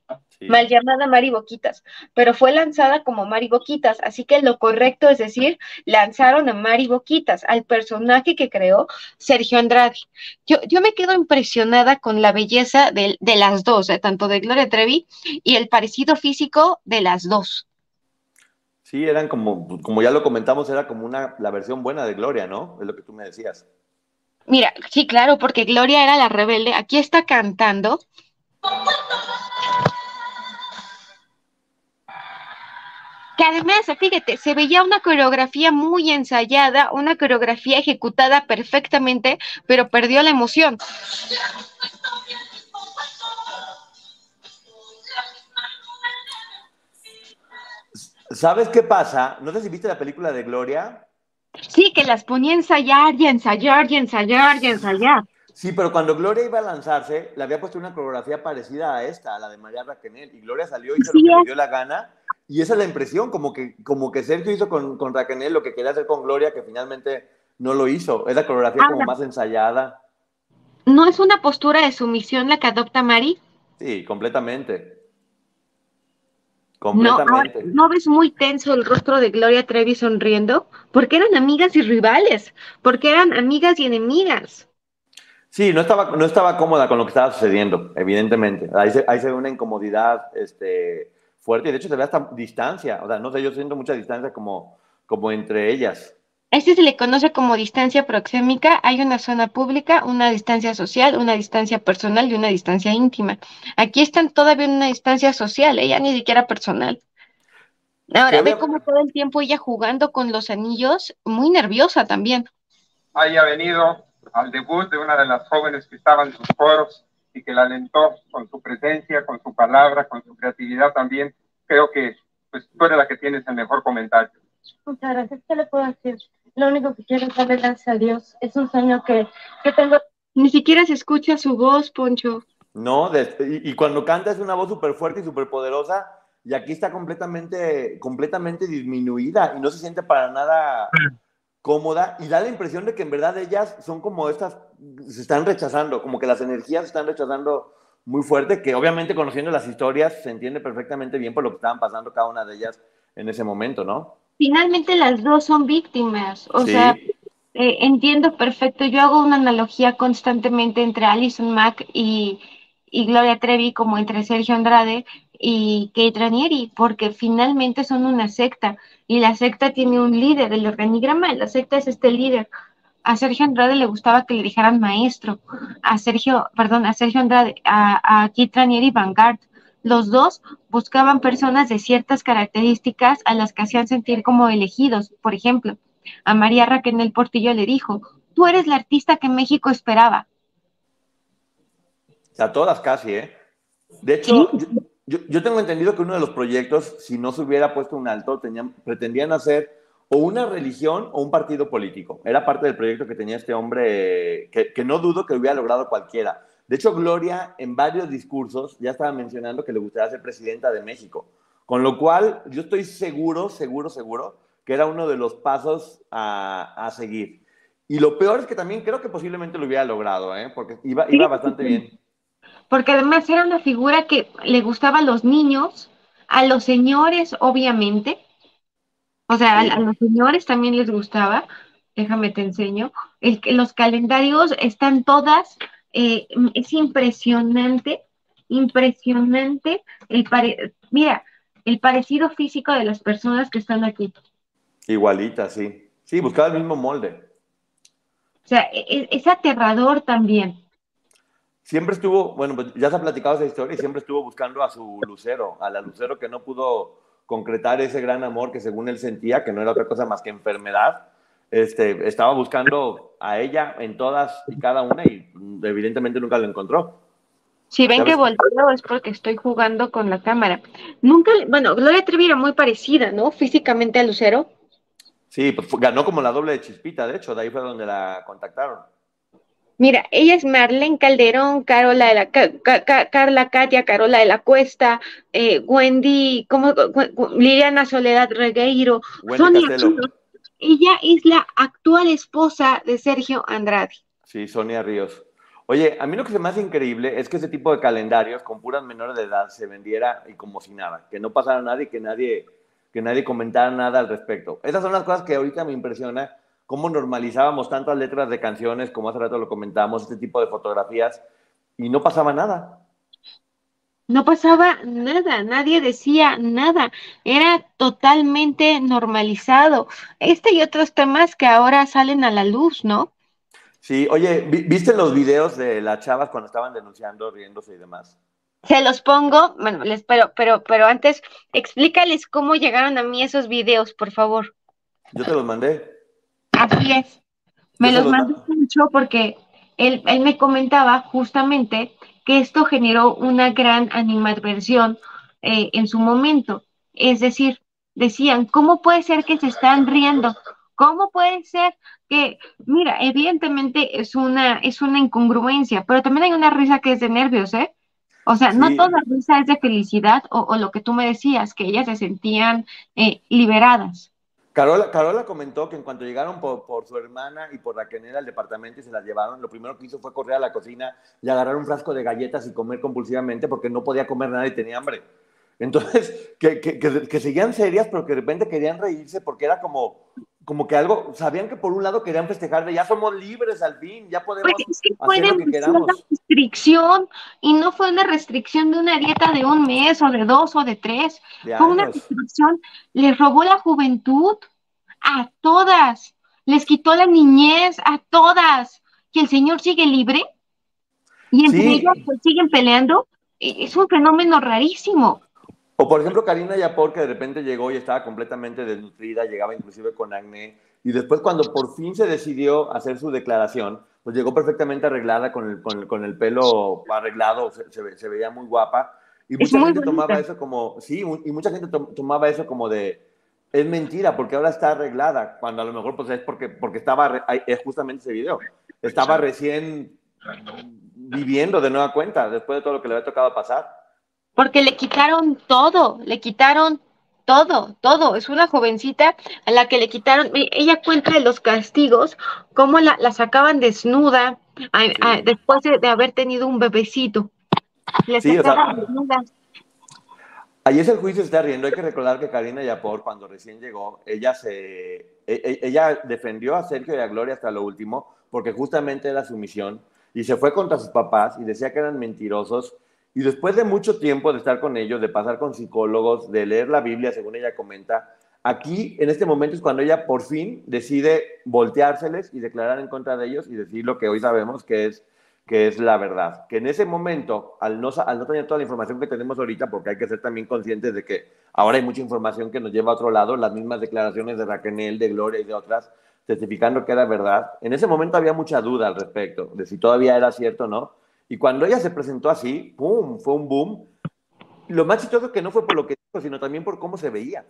Speaker 2: Mal llamada Mari Boquitas, pero fue lanzada como Mari Boquitas, así que lo correcto es decir, lanzaron a Mari Boquitas, al personaje que creó Sergio Andrade. Yo, yo me quedo impresionada con la belleza de, de las dos, eh, tanto de Gloria Trevi y el parecido físico de las dos.
Speaker 1: Sí, eran como, como ya lo comentamos, era como una, la versión buena de Gloria, ¿no? Es lo que tú me decías.
Speaker 2: Mira, sí, claro, porque Gloria era la rebelde. Aquí está cantando que además, fíjate, se veía una coreografía muy ensayada, una coreografía ejecutada perfectamente, pero perdió la emoción.
Speaker 1: ¿Sabes qué pasa? No sé si viste la película de Gloria.
Speaker 2: Sí, que las ponía a ensayar y ensayar y ensayar y ensayar.
Speaker 1: Sí, pero cuando Gloria iba a lanzarse, le había puesto una coreografía parecida a esta, a la de María Raquenel, y Gloria salió y se lo que le dio la gana, y esa es la impresión, como que, como que Sergio hizo con, con Raquenel lo que quería hacer con Gloria, que finalmente no lo hizo. Es la coreografía como más ensayada.
Speaker 2: ¿No es una postura de sumisión la que adopta Mari?
Speaker 1: Sí, completamente. Completamente.
Speaker 2: No, ¿No ves muy tenso el rostro de Gloria Trevi sonriendo? Porque eran amigas y rivales, porque eran amigas y enemigas.
Speaker 1: Sí, no estaba, no estaba cómoda con lo que estaba sucediendo, evidentemente. Ahí se, ahí se ve una incomodidad este, fuerte y de hecho se ve hasta distancia. O sea, no sé, yo siento mucha distancia como, como entre ellas.
Speaker 2: Este se le conoce como distancia proxémica. Hay una zona pública, una distancia social, una distancia personal y una distancia íntima. Aquí están todavía en una distancia social, ella ni siquiera personal. Ahora, ve cómo todo el tiempo ella jugando con los anillos, muy nerviosa también.
Speaker 5: Haya venido al debut de una de las jóvenes que estaban en sus foros y que la alentó con su presencia, con su palabra, con su creatividad también. Creo que pues, tú eres la que tienes el mejor comentario.
Speaker 6: Muchas gracias. ¿Qué le puedo decir? Lo único que quiero es darle gracias a Dios. Es un sueño que, que tengo.
Speaker 2: Ni siquiera se escucha su voz, Poncho.
Speaker 1: No, y, cuando canta es una voz súper fuerte y súper poderosa, y aquí está completamente, completamente disminuida y no se siente para nada cómoda y da la impresión de que en verdad ellas son como estas, se están rechazando, como que las energías se están rechazando muy fuerte, que obviamente conociendo las historias se entiende perfectamente bien por lo que estaban pasando cada una de ellas en ese momento, ¿no?
Speaker 2: Finalmente las dos son víctimas, o sea, eh, entiendo perfecto, yo hago una analogía constantemente entre Alison Mack y, y Gloria Trevi como entre Sergio Andrade y Kate Ranieri, porque finalmente son una secta y la secta tiene un líder, el organigrama de la secta es este líder. A Sergio Andrade le gustaba que le dijeran maestro, a Sergio, perdón, a Sergio Andrade, a, a Kate Ranieri Vanguard. Los dos buscaban personas de ciertas características a las que hacían sentir como elegidos. Por ejemplo, a María Raquel Portillo le dijo, tú eres la artista que México esperaba.
Speaker 1: A todas casi, ¿eh? De hecho, yo, tengo entendido que uno de los proyectos, si no se hubiera puesto un alto, tenían, pretendían hacer o una religión o un partido político. Era parte del proyecto que tenía este hombre, que, que, no dudo que hubiera logrado cualquiera. De hecho, Gloria en varios discursos ya estaba mencionando que le gustaría ser presidenta de México. Con lo cual, yo estoy seguro, seguro, seguro que era uno de los pasos a, a seguir. Y lo peor es que también creo que posiblemente lo hubiera logrado, ¿eh? porque iba, iba bastante bien
Speaker 2: porque además era una figura que le gustaba a los niños, a los señores, obviamente. O sea, a, los señores también les gustaba. Déjame te enseño. El, los calendarios están todas. Eh, es impresionante, impresionante. El Mira, el parecido físico de las personas que están aquí.
Speaker 1: Igualita, sí. Sí, buscaba el mismo molde.
Speaker 2: O sea, e, e, es aterrador también
Speaker 1: siempre estuvo, bueno, pues ya se ha platicado esa historia y siempre estuvo buscando a su lucero, a la lucero que no pudo concretar ese gran amor que según él sentía, que no era otra cosa más que enfermedad. Este, estaba buscando a ella en todas y cada una y evidentemente nunca lo encontró.
Speaker 2: Si ven que volteo es porque estoy jugando con la cámara. Nunca, bueno, Gloria Trevi era muy parecida, ¿no? Físicamente a Lucero.
Speaker 1: Sí, pues ganó como la doble de Chispita, de hecho, de ahí fue donde la contactaron.
Speaker 2: Mira, ella es Marlene Calderón, Carola de la, Carla Katia, Carola de la Cuesta, eh, Wendy, ¿cómo, Liliana Soledad Regueiro, Sonia Ella es la actual esposa de Sergio Andrade.
Speaker 1: Sí, Sonia Ríos. Oye, a mí lo que se me hace increíble es que ese tipo de calendarios con puras menores de edad se vendiera y como si nada, que no pasara nada y que nadie, que nadie comentara nada al respecto. Esas son las cosas que ahorita me impresiona, cómo normalizábamos tantas letras de canciones, como hace rato lo comentábamos, este tipo de fotografías, y no pasaba nada.
Speaker 2: No pasaba nada, nadie decía nada, era totalmente normalizado. Este y otros temas que ahora salen a la luz, ¿no?
Speaker 1: Sí, oye, ¿viste los videos de las chavas cuando estaban denunciando, riéndose y demás?
Speaker 2: Se los pongo, bueno, les, pero, pero, pero antes, explícales cómo llegaron a mí esos videos, por favor.
Speaker 1: Yo te los mandé.
Speaker 2: Así es. Me los, mandó mucho porque él, él me comentaba justamente que esto generó una gran animadversión eh, en su momento. Es decir, decían, ¿cómo puede ser que se están riendo? ¿Cómo puede ser que, mira, evidentemente es una, es una incongruencia, pero también hay una risa que es de nervios, ¿eh? O sea, no toda risa es de felicidad o, lo que tú me decías, que ellas se sentían eh, liberadas.
Speaker 1: Carola, Carola comentó que en cuanto llegaron por, su hermana y por Raquel al departamento y se las llevaron, lo primero que hizo fue correr a la cocina y agarrar un frasco de galletas y comer compulsivamente porque no podía comer nada y tenía hambre. Entonces, *laughs* que, que, que, seguían serias, pero que de repente querían reírse porque era como, como que algo, sabían que por un lado querían festejar de ya somos libres al fin, ya podemos hacer lo que queramos.
Speaker 2: Una restricción y no fue una restricción de una dieta de un mes o de dos o de tres, fue una restricción, les robó la juventud a todas, les quitó la niñez a todas, que el Señor sigue libre y entre ellos pues, siguen peleando, e, es un fenómeno rarísimo.
Speaker 1: O por ejemplo, Karina Yapor, que de repente llegó y estaba completamente desnutrida, llegaba inclusive con acné, y después cuando por fin se decidió hacer su declaración, pues llegó perfectamente arreglada con el, con el, pelo arreglado, se, veía muy guapa, y mucha gente tomaba eso como, sí, y mucha gente tomaba eso como de, es mentira, porque ahora está arreglada, cuando a lo mejor pues es porque, porque estaba, es justamente ese video, estaba recién viviendo de nueva cuenta, después de todo lo que le había tocado pasar
Speaker 2: porque le quitaron todo, le quitaron todo, todo. Es una jovencita a la que le quitaron, ella cuenta de los castigos, cómo la, sacaban desnuda después de, haber tenido un bebecito. Sí,
Speaker 1: desnuda. Ahí es el juicio está riendo. Hay que recordar que Karina Yapor, cuando recién llegó, ella se e, e, ella defendió a Sergio y a Gloria hasta lo último, porque justamente era su misión, y se fue contra sus papás y decía que eran mentirosos y después de mucho tiempo de estar con ellos, de pasar con psicólogos, de leer la Biblia, según ella comenta, aquí en este momento es cuando ella por fin decide volteárseles y declarar en contra de ellos y decir lo que hoy sabemos que es, que es la verdad. Que en ese momento, al no, al no tener toda la información que tenemos ahorita, porque hay que ser también conscientes de que ahora hay mucha información que nos lleva a otro lado, las mismas declaraciones de Raquel, de Gloria y de otras, testificando que era verdad, en ese momento había mucha duda al respecto, de si todavía era cierto o no y cuando ella se presentó así, ¡pum! Fue un boom. Lo más chistoso que no fue por lo que dijo, sino también por cómo se veía.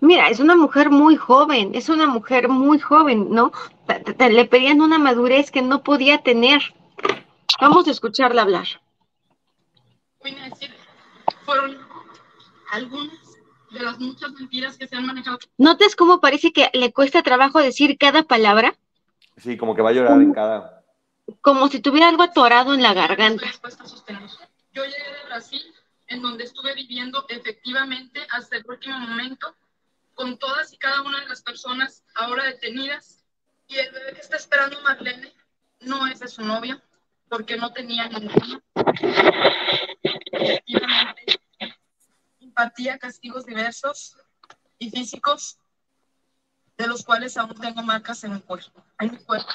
Speaker 2: Mira, es una mujer muy joven, es una mujer muy joven, ¿no? Le pedían una madurez que no podía tener. Vamos a escucharla hablar.
Speaker 7: Voy a decir, fueron algunas de las muchas mentiras que se han manejado.
Speaker 2: ¿Notas cómo parece que le cuesta trabajo decir cada palabra?
Speaker 1: Sí, como que va a llorar en cada
Speaker 2: como si tuviera algo atorado en la garganta.
Speaker 7: Yo llegué de Brasil, en donde estuve viviendo efectivamente hasta el último momento con todas y cada una de las personas ahora detenidas. Y el bebé que está esperando Marlene no es de su novia, porque no tenía ninguna. Efectivamente, impartía castigos diversos y físicos, de los cuales aún tengo marcas en mi cuerpo. En mi cuerpo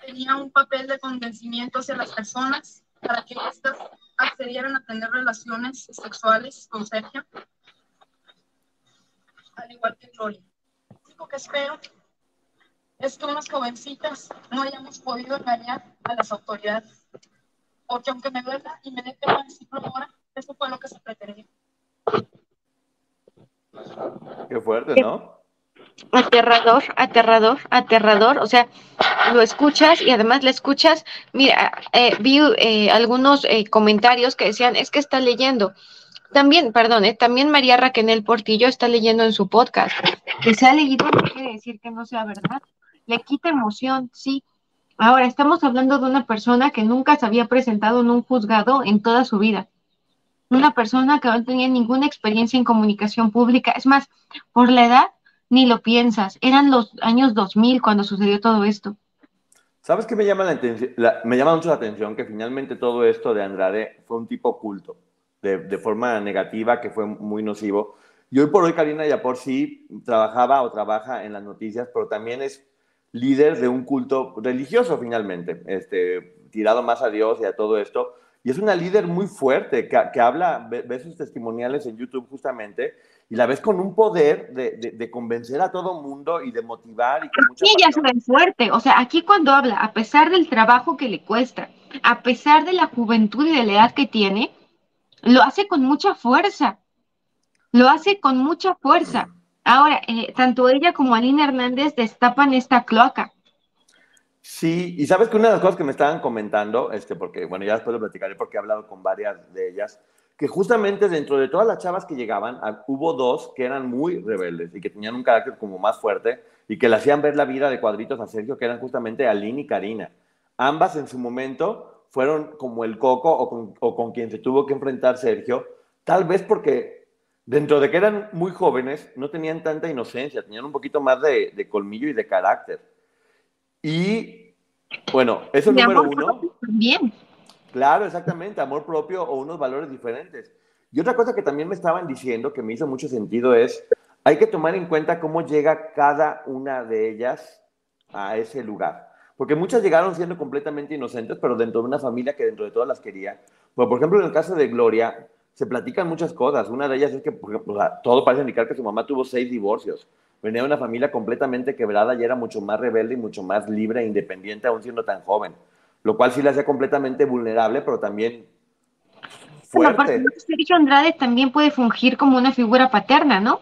Speaker 7: tenía un papel de convencimiento hacia las personas para que éstas accedieran a tener relaciones sexuales con Sergio, al igual que Gloria. Lo único que espero es que unas jovencitas no hayamos podido engañar a las autoridades, porque aunque me duela y me dé pena decirlo ahora, eso fue lo que se pretendía.
Speaker 1: Qué fuerte, ¿no?
Speaker 2: Aterrador, aterrador, aterrador, o sea, lo escuchas y además le escuchas, mira, eh, vi eh, algunos eh, comentarios que decían, es que está leyendo. También, perdón, también María Raquel Portillo está leyendo en su podcast. Que se ha leído no quiere decir que no sea verdad. le quita emoción, sí. Ahora, estamos hablando de una persona que nunca se había presentado en un juzgado en toda su vida. Una persona que no tenía ninguna experiencia en comunicación pública. Es más, por la edad, ni lo piensas. Eran los años 2000 cuando sucedió todo esto.
Speaker 1: ¿Sabes qué me llama, la llama mucho la atención que finalmente todo esto de Andrade fue un tipo oculto, de, de forma negativa, que fue muy nocivo. Y hoy por hoy Karina Yapor sí trabajaba o trabaja en las noticias, pero también es líder de un culto religioso finalmente, este, tirado más a Dios y a todo esto. Y es una líder muy fuerte, que, que habla, ves sus testimoniales en YouTube justamente, y la ves con un poder de, de, convencer a todo mundo y de motivar. Y
Speaker 2: sí, ella es fuerte. O sea, aquí cuando habla, a pesar del trabajo que le cuesta, a pesar de la juventud y de la edad que tiene, lo hace con mucha fuerza. Lo hace con mucha fuerza. Ahora, eh, tanto ella como Alina Hernández destapan esta cloaca.
Speaker 1: Sí, y sabes que una de las cosas que me estaban comentando, este, porque, bueno, ya después lo platicaré porque he hablado con varias de ellas, que justamente dentro de todas las chavas que llegaban, hubo dos que eran muy rebeldes y que tenían un carácter como más fuerte y que le hacían ver la vida de cuadritos a Sergio, que eran justamente Aline y Karina. Ambas en su momento fueron como el coco o con quien se tuvo que enfrentar Sergio, tal vez porque dentro de que eran muy jóvenes, no tenían tanta inocencia, tenían un poquito más de, colmillo y de carácter. Y bueno, eso es número uno.
Speaker 2: Bien.
Speaker 1: Claro, exactamente, amor propio o unos valores diferentes. Y otra cosa que también me estaban diciendo que me hizo mucho sentido es, hay que tomar en cuenta cómo llega cada una de ellas a ese lugar. Porque muchas llegaron siendo completamente inocentes, pero dentro de una familia que dentro de todas las quería. Pues, por ejemplo, en el caso de Gloria, se platican muchas cosas. Una de ellas es que, todo parece indicar que su mamá tuvo seis divorcios. Venía de una familia completamente quebrada y era mucho más rebelde y mucho más libre e independiente, aún siendo tan joven. Lo cual sí la hacía completamente vulnerable, pero también fuerte. Bueno,
Speaker 2: Sergio Andrade también puede fungir como una figura paterna, ¿no?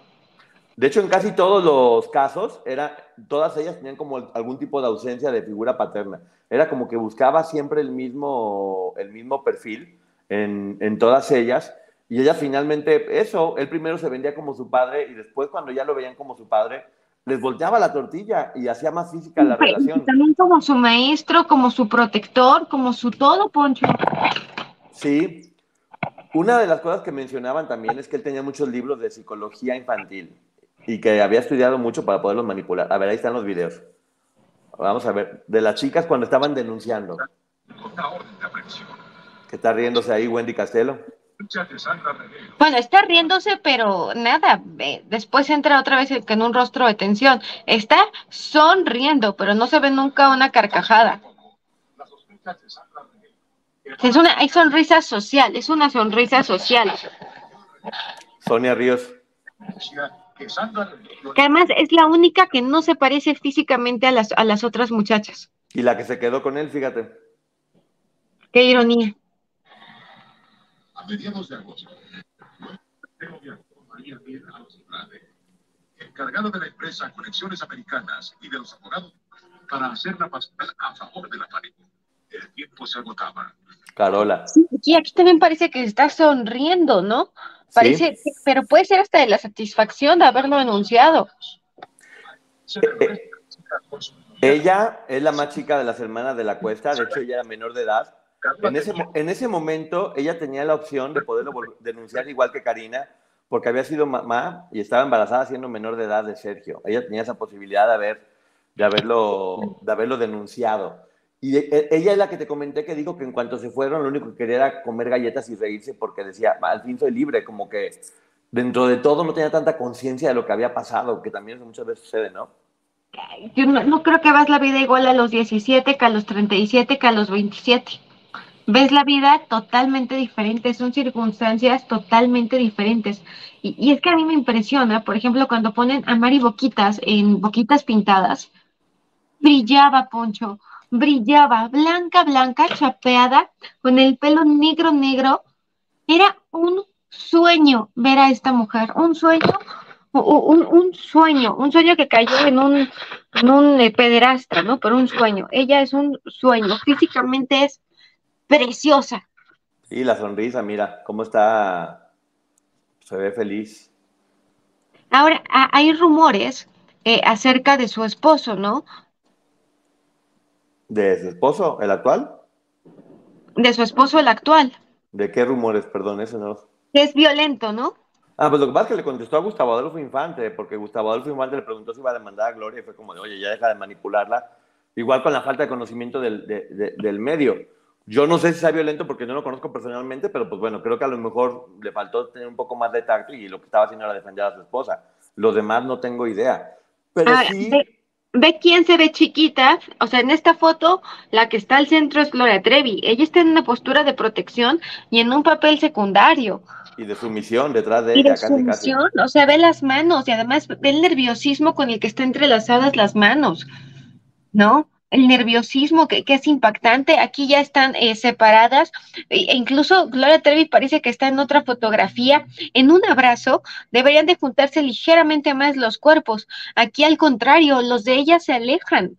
Speaker 1: De hecho, en casi todos los casos, era, todas ellas tenían como algún tipo de ausencia de figura paterna. Era como que buscaba siempre el mismo, el mismo perfil en, en todas ellas y ella finalmente, eso, él primero se vendía como su padre y después cuando ya lo veían como su padre, les volteaba la tortilla y hacía más física la relación.
Speaker 2: También como su maestro, como su protector, como su todo, Poncho.
Speaker 1: Sí. Una de las cosas que mencionaban también es que él tenía muchos libros de psicología infantil y que había estudiado mucho para poderlos manipular. A ver, ahí están los videos. Vamos a ver, de las chicas cuando estaban denunciando. ¿Qué está riéndose ahí Wendy Castelo?
Speaker 2: Bueno, está riéndose, pero nada, después entra otra vez en un rostro de tensión. Está sonriendo, pero no se ve nunca una carcajada. Es una, hay sonrisa social, es una sonrisa social.
Speaker 1: Sonia Ríos.
Speaker 2: Que además es la única que no se parece físicamente a las, a las otras muchachas.
Speaker 1: Y la que se quedó con él, fíjate.
Speaker 2: Qué ironía
Speaker 8: a mediados de agosto. María Piedra encargado de la empresa Conexiones Americanas y de los abogados para hacer la pasada a favor de la familia. El tiempo se agotaba.
Speaker 1: Carola.
Speaker 2: Sí, y aquí también parece que está sonriendo, ¿no? Parece, pero puede ser hasta de la satisfacción de haberlo denunciado.
Speaker 1: Eh, ella es la más chica de las hermanas de la cuesta, de hecho ella era menor de edad, en ese, en ese momento ella tenía la opción de poderlo denunciar igual que Karina, porque había sido mamá y estaba embarazada siendo menor de edad de Sergio. Ella tenía esa posibilidad de, haber, de, haberlo, de haberlo denunciado. Y e, ella es la que te comenté que dijo que en cuanto se fueron, lo único que quería era comer galletas y reírse porque decía, al fin soy libre, como que dentro de todo no tenía tanta conciencia de lo que había pasado, que también muchas veces sucede, ¿no?
Speaker 2: Yo no, no creo que vas la vida igual a los 17 que a los 37 que a los 27 ves la vida totalmente diferente, son circunstancias totalmente diferentes. Y, es que a mí me impresiona, por ejemplo, cuando ponen a Mari Boquitas en Boquitas Pintadas, brillaba Poncho, brillaba, blanca, blanca, chapeada, con el pelo negro, negro. Era un sueño ver a esta mujer, un sueño, un, un sueño, un sueño que cayó en un, en un eh, pederastra, ¿no? Pero un sueño. Ella es un sueño, físicamente es preciosa.
Speaker 1: Y la sonrisa, mira, cómo está, se ve feliz.
Speaker 2: Ahora, hay rumores eh, acerca de su esposo, ¿no?
Speaker 1: ¿De su esposo, el actual?
Speaker 2: De su esposo, el actual.
Speaker 1: ¿De qué rumores? Perdón, eso no.
Speaker 2: Es violento, ¿no?
Speaker 1: Ah, pues lo que pasa es que le contestó a Gustavo Adolfo Infante, porque Gustavo Adolfo Infante le preguntó si iba a demandar a Gloria y fue como de, oye, ya deja de manipularla. Igual con la falta de conocimiento del, de- de- del medio. Yo no sé si sea violento porque no lo conozco personalmente, pero pues bueno, creo que a lo mejor le faltó tener un poco más de tacto y lo que estaba haciendo era defender a su esposa. Los demás no tengo idea. Pero
Speaker 2: Ahora,
Speaker 1: sí,
Speaker 2: ve, ve quién se ve chiquita. O sea, en esta foto, la que está al centro es Gloria Trevi. Ella está en una postura de protección y en un papel secundario.
Speaker 1: y de sumisión detrás de
Speaker 2: Y
Speaker 1: ella,
Speaker 2: de
Speaker 1: casi, casi.
Speaker 2: sumisión, o sea, ve las manos y además ve el nerviosismo con el que están entrelazadas las manos, ¿no? El nerviosismo que, que es impactante. Aquí ya están eh, separadas. E e incluso Gloria Trevi parece que está en otra fotografía. En un abrazo deberían de juntarse ligeramente más los cuerpos. Aquí al contrario, los de ella se alejan.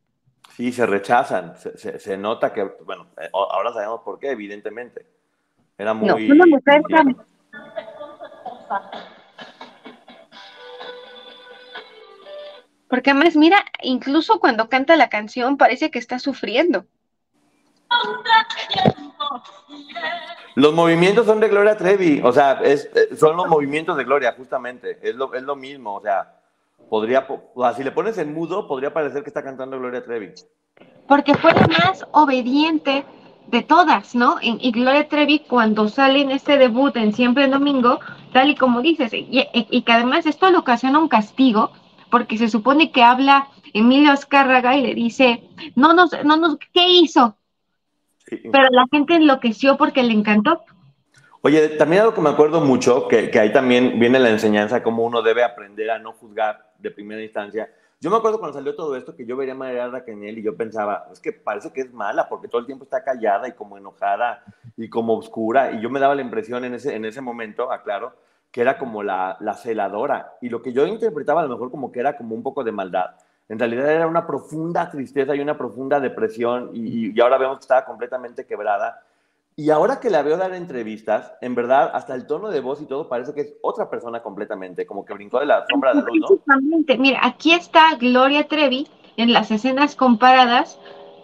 Speaker 1: Sí, se rechazan. Se, se- se nota que, bueno, eh, ahora sabemos por qué, evidentemente. Era
Speaker 2: No,
Speaker 1: muy...
Speaker 2: una mujer tan- Porque además, mira, incluso cuando canta la canción parece que está sufriendo.
Speaker 1: Los movimientos son de Gloria Trevi, o sea, es- eh, son los movimientos de Gloria, justamente. Es lo, es lo mismo, o sea, podría, po- o sea, si le pones en mudo, podría parecer que está cantando Gloria Trevi.
Speaker 2: porque fue la más obediente de todas, ¿no? Y, y Gloria Trevi cuando sale en este debut en Siempre en Domingo, tal y como dices, y, y- y que además esto le ocasiona un castigo, porque se supone que habla Emilio Azcárraga y le dice, no nos, no nos, ¿qué hizo?
Speaker 1: Sí.
Speaker 2: Pero la gente enloqueció porque le encantó.
Speaker 1: Oye, también algo que me acuerdo mucho, que, que ahí también viene la enseñanza, cómo uno debe aprender a no juzgar de primera instancia. Yo me acuerdo cuando salió todo esto que yo vería a Raquel y yo pensaba, es que parece que es mala porque todo el tiempo está callada y como enojada y como oscura. Y yo me daba la impresión en ese, en ese momento, aclaro, que era como la, la celadora. Y lo que yo interpretaba a lo mejor como que era como un poco de maldad. En realidad era una profunda tristeza y una profunda depresión y, y ahora vemos que estaba completamente quebrada. Y ahora que la veo dar entrevistas, en verdad, hasta el tono de voz y todo parece que es otra persona completamente, como que brincó de la sombra de la luz, ¿no?
Speaker 2: Mira, aquí está Gloria Trevi en las escenas comparadas,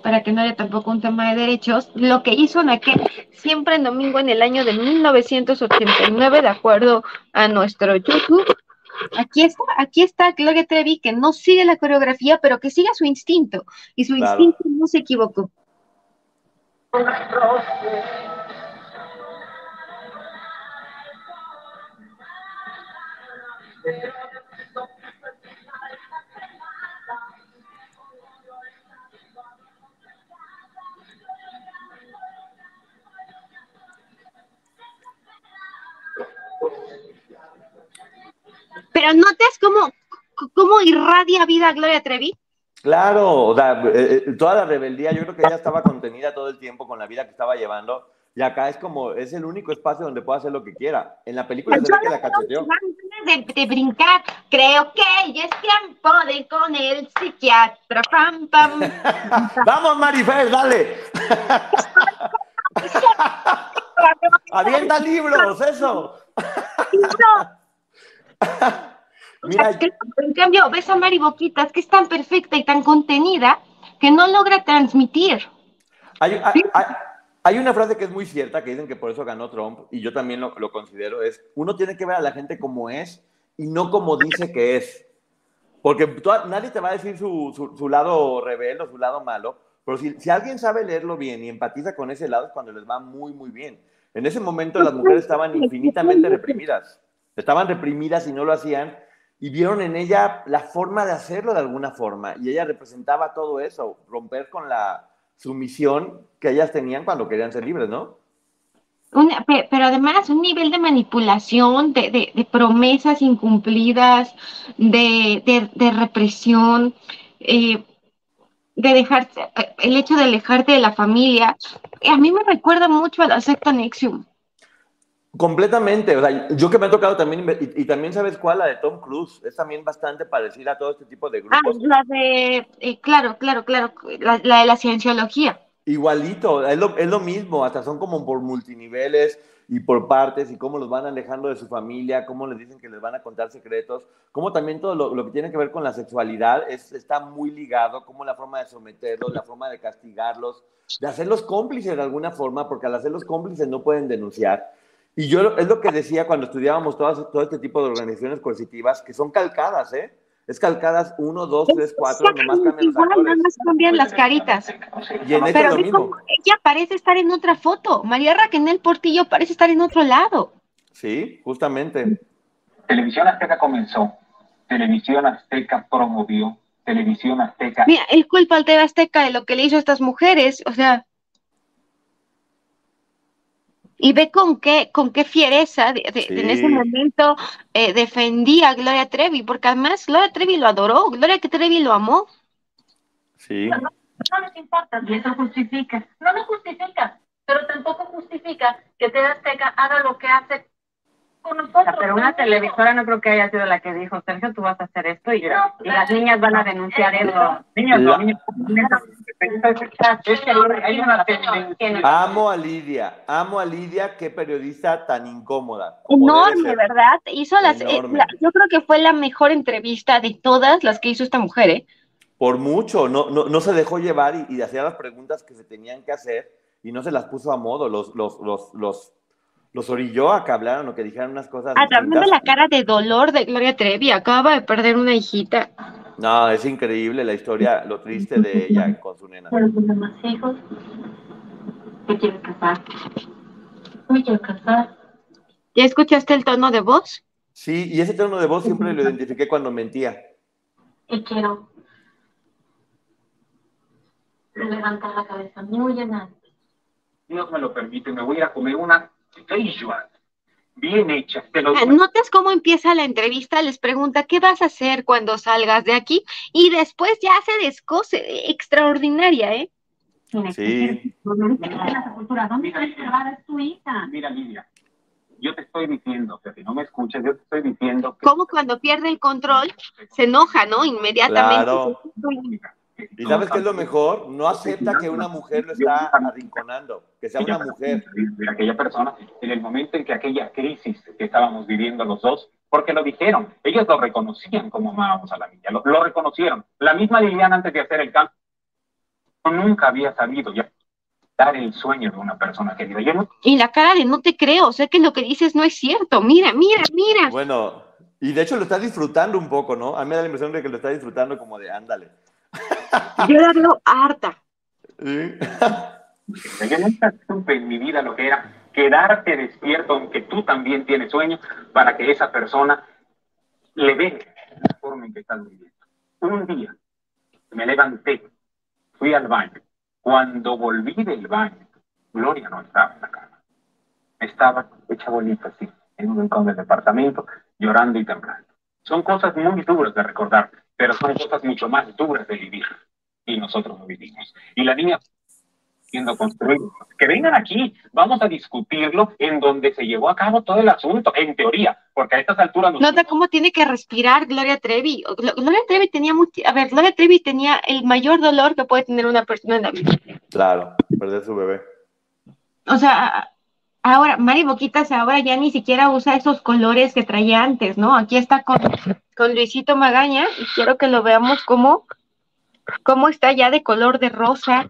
Speaker 2: para que no haya tampoco un tema de derechos, lo que hizo en aquel siempre en domingo en el año de 1989, de acuerdo a nuestro YouTube. Aquí está, aquí está Gloria Trevi que no sigue la coreografía, pero que sigue su instinto, y su
Speaker 1: Claro.
Speaker 2: instinto no se equivocó. Pero notas cómo, cómo irradia vida Gloria Trevi.
Speaker 1: Claro, o sea, eh, eh, toda la rebeldía, yo creo que ella estaba contenida todo el tiempo con la vida que estaba llevando, y acá es como, es el único espacio donde puede hacer lo que quiera. En la película se ve que la cacheteó.
Speaker 2: de, de brincar. Creo que ya es tiempo de con el psiquiatra. Pam, pam. *laughs*
Speaker 1: ¡Vamos, Marifer, dale! *laughs* *laughs* ¡Avienta libros, eso! *laughs* Mira,
Speaker 2: Es que, en cambio, ves a Mari Boquitas, que es tan perfecta y tan contenida, que no logra transmitir.
Speaker 1: Hay, hay- hay- hay una frase que es muy cierta, que dicen que por eso ganó Trump, y yo también lo, lo considero, es, uno tiene que ver a la gente como es y no como dice que es. Porque tú- nadie te va a decir su, su- su lado rebelde o su lado malo, pero si, si alguien sabe leerlo bien y empatiza con ese lado es cuando les va muy, muy bien. En ese momento las mujeres estaban infinitamente reprimidas. Estaban reprimidas y no lo hacían, y vieron en ella la forma de hacerlo de alguna forma, y ella representaba todo eso, romper con la sumisión que ellas tenían cuando querían ser libres, ¿no?
Speaker 2: Pero además un nivel de manipulación, de, de- de promesas incumplidas, de, represión, eh, de dejarse, eh, el hecho de alejarte de la familia. A mí me recuerda mucho a la secta Nexium.
Speaker 1: Completamente, o sea, yo que me ha tocado también, y, y también sabes cuál, la de Tom Cruise, es también bastante parecida a todo este tipo de
Speaker 2: Ah,
Speaker 1: grupos.
Speaker 2: la de, eh, claro, claro, claro, la, la de la cienciología.
Speaker 1: Igualito, es lo, es lo mismo, hasta son como por multiniveles, y por partes y cómo los van alejando de su familia, cómo les dicen que les van a contar secretos, cómo también todo lo, lo que tiene que ver con la sexualidad es, está muy ligado, cómo la forma de someterlos, la forma de castigarlos, de hacerlos cómplices de alguna forma, porque al hacerlos cómplices no pueden denunciar. Y yo es lo que decía cuando estudiábamos todas, todo este tipo de organizaciones coercitivas, que son calcadas, ¿eh? Es calcadas 1, 2, 3, 4, nomás cambian los
Speaker 2: Igual, nada
Speaker 1: actores.
Speaker 2: más cambian las caritas.
Speaker 1: Y en
Speaker 2: Pero
Speaker 1: es lo mismo.
Speaker 2: ella parece estar en otra foto. María Raquel Portillo parece estar en otro lado.
Speaker 1: Sí, justamente.
Speaker 9: Televisión Azteca comenzó, Televisión Azteca promovió, Televisión Azteca
Speaker 2: Mira, el culpa al TV Azteca de lo que le hizo a estas mujeres, o sea. Y ve con qué, con qué fiereza de- de- en ese momento eh, defendía a Gloria Trevi, porque además Gloria Trevi lo adoró, Gloria Trevi lo amó.
Speaker 1: Sí.
Speaker 6: no les importa y eso justifica. No lo justifica, pero tampoco justifica que TV Azteca haga lo que hace con nosotros.
Speaker 10: Pero una televisora no creo que haya sido la que dijo, Sergio, tú vas a hacer esto y,
Speaker 6: No,
Speaker 10: y las niñas van a denunciar
Speaker 6: es-
Speaker 10: eso.
Speaker 9: Niñas,
Speaker 1: La-
Speaker 9: no, niñas.
Speaker 1: Amo a Lidia, amo a Lidia, qué periodista tan incómoda.
Speaker 2: Enorme. ¿verdad? Hizo las, eh, la- yo creo que fue la mejor entrevista de todas las que hizo esta mujer, ¿eh?
Speaker 1: Por mucho, no, no, no se dejó llevar y, y hacía las preguntas que se tenían que hacer y no se las puso a modo, los, los, los, los, los orilló a que hablaran o que dijeran unas cosas.
Speaker 2: A través de
Speaker 1: distintas.
Speaker 2: la cara de dolor de Gloria Trevi, acaba de perder una hijita.
Speaker 1: No, es increíble la historia, lo triste de ella con su nena.
Speaker 6: Pero con demás hijos, te quieres casar. Me quiero casar.
Speaker 2: ¿Ya escuchaste el tono de voz?
Speaker 1: Sí, y ese tono de voz siempre lo identifiqué cuando mentía.
Speaker 6: Y quiero levantar la cabeza muy en alto.
Speaker 9: Dios me lo permite, me voy a ir a comer una bien hecha. Te lo
Speaker 2: Ah, ¿Notas cómo empieza la entrevista? Les pregunta, ¿qué vas a hacer cuando salgas de aquí? Y después ya se descose. Extraordinaria, ¿eh?
Speaker 1: Sí.
Speaker 4: ¿Dónde está tu hija.
Speaker 9: Mira, Lidia, yo te estoy diciendo, que si no me escuchas, yo te estoy diciendo que...
Speaker 2: Como cuando pierde el control, se enoja, ¿no? Inmediatamente.
Speaker 1: Claro. ¿Y sabes qué es lo mejor? No acepta que una mujer lo está arrinconando, que sea una mujer.
Speaker 9: de aquella persona en el momento en que aquella crisis que estábamos viviendo los dos, porque lo dijeron, ellos lo reconocían como amábamos a la niña, lo, lo reconocieron. La misma Liliana antes de hacer el cambio, yo nunca había sabido ya dar el sueño de una persona querida. Yo no
Speaker 2: Y la cara de no te creo, sé que lo que dices no es cierto. Mira, mira, mira.
Speaker 1: Bueno, y de hecho lo está disfrutando un poco, ¿no? A mí me da la impresión de que lo está disfrutando como de ándale.
Speaker 2: Yo la veo harta.
Speaker 1: ¿Sí?
Speaker 9: Yo nunca supe en mi vida lo que era quedarte despierto, aunque tú también tienes sueño, para que esa persona le dé la forma en que estás viviendo. Un día me levanté, fui al baño. Cuando volví del baño, Gloria no estaba en la cama. Estaba hecha bolita así, en un rincón del departamento, llorando y temblando. Son cosas muy duras de recordar, pero son cosas mucho más duras de vivir. Y nosotros lo vivimos. Y la niña siendo construido. Que vengan aquí, vamos a discutirlo en donde se llevó a cabo todo el asunto, en teoría, porque a estas alturas nos-
Speaker 2: Nota cómo tiene que respirar Gloria Trevi. Glo- Gloria Trevi tenía mucho, a ver, Gloria Trevi tenía el mayor dolor que puede tener una persona en la vida.
Speaker 1: Claro, perder su bebé.
Speaker 2: O sea, ahora, Mari Boquitas ahora ya ni siquiera usa esos colores que traía antes, ¿no? Aquí está con, con Luisito Magaña y quiero que lo veamos como, cómo está ya de color de rosa.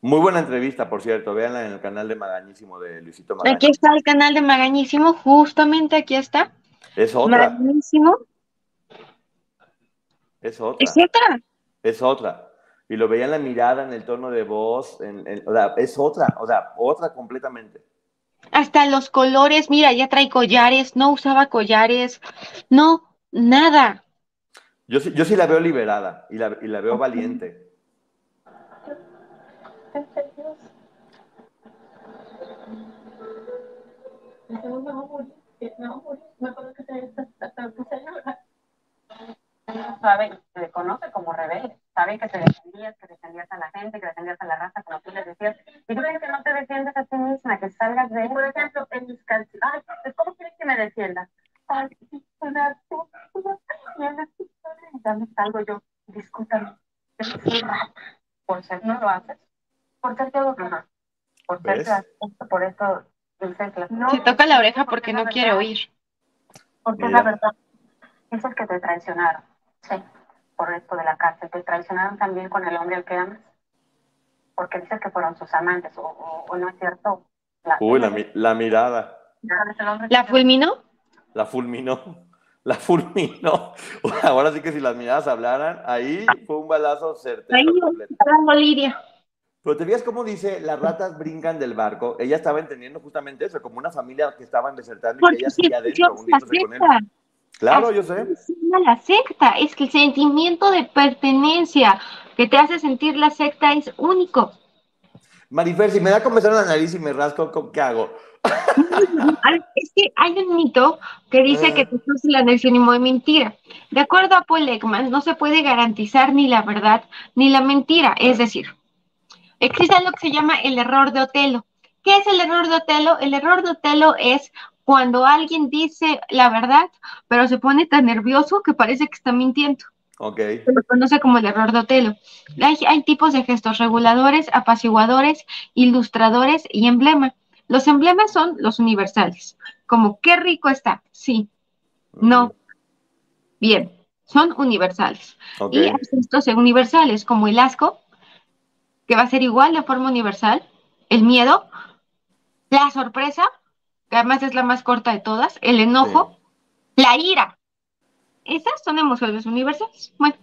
Speaker 1: Muy buena entrevista, por cierto. Véanla en el canal de Magañísimo de Luisito Magaña.
Speaker 2: Aquí está el canal de Magañísimo, justamente aquí está.
Speaker 1: Es otra,
Speaker 2: Magañísimo.
Speaker 1: es otra,
Speaker 2: Es otra.
Speaker 1: es otra. Y lo veía en la mirada, en el tono de voz, en, en- o sea, es otra, o sea, otra completamente.
Speaker 2: Hasta los colores, mira, ya trae collares, no usaba collares, no, nada.
Speaker 1: Yo sí, yo sí la veo liberada y la, y la veo valiente.
Speaker 10: Sabe, se conoce como rebelde, saben que te defendías, que defendías a la gente, que defendías a la raza, como tú les decías, y tú crees que no te defiendes a ti misma, que salgas de por ejemplo, en mis canciones, ay, ¿cómo quieres que me defienda? Ay, una estúpida, y él es estúpida, y dame algo yo, discúlpame, por ser no lo haces, por ser todo. No, por ser racista, por eso Dice que
Speaker 2: Se toca la oreja porque no quiere oír.
Speaker 10: Porque es la verdad. Dices que te traicionaron. Sí, por esto de la cárcel. ¿Te traicionaron también con el hombre al que amas? Porque dices que fueron sus amantes, o, o- o no es cierto. La,
Speaker 1: Uy, la, mi- la mirada.
Speaker 10: ¿Es el hombre
Speaker 2: ¿La fulminó?
Speaker 1: La fulminó. La fulminó. *laughs* Ahora sí que si las miradas hablaran, ahí fue un balazo certero.
Speaker 2: Ahí Lidia.
Speaker 1: Pero te fijas cómo dice, las ratas brincan del barco. Ella estaba entendiendo justamente eso, como una familia que estaban desertando y que ella
Speaker 2: sí,
Speaker 1: seguía adentro,
Speaker 2: la.
Speaker 1: Claro, yo sé.
Speaker 2: La secta, es que el sentimiento de pertenencia que te hace sentir la secta es único.
Speaker 1: Marifer, si me da en la nariz y me rasco, ¿cómo- ¿qué hago? *laughs*
Speaker 2: Es que hay un mito que dice que Jesús es el sinónimo de mentira. De acuerdo a Paul Ekman, no se puede garantizar ni la verdad ni la mentira. Es decir, existe lo que se llama el error de Otelo. ¿Qué es el error de Otelo? El error de Otelo es cuando alguien dice la verdad, pero se pone tan nervioso que parece que está mintiendo.
Speaker 1: Ok.
Speaker 2: Se lo conoce como el error de Otelo. Hay, hay tipos de gestos reguladores, apaciguadores, ilustradores y emblema. Los emblemas son los universales, como qué rico está, sí, no, bien, son universales. Y hay gestos universales, como el asco, que va a ser igual de forma universal, el miedo, la sorpresa, que además es la más corta de todas, el enojo, la ira. Esas son emociones universales. Bueno,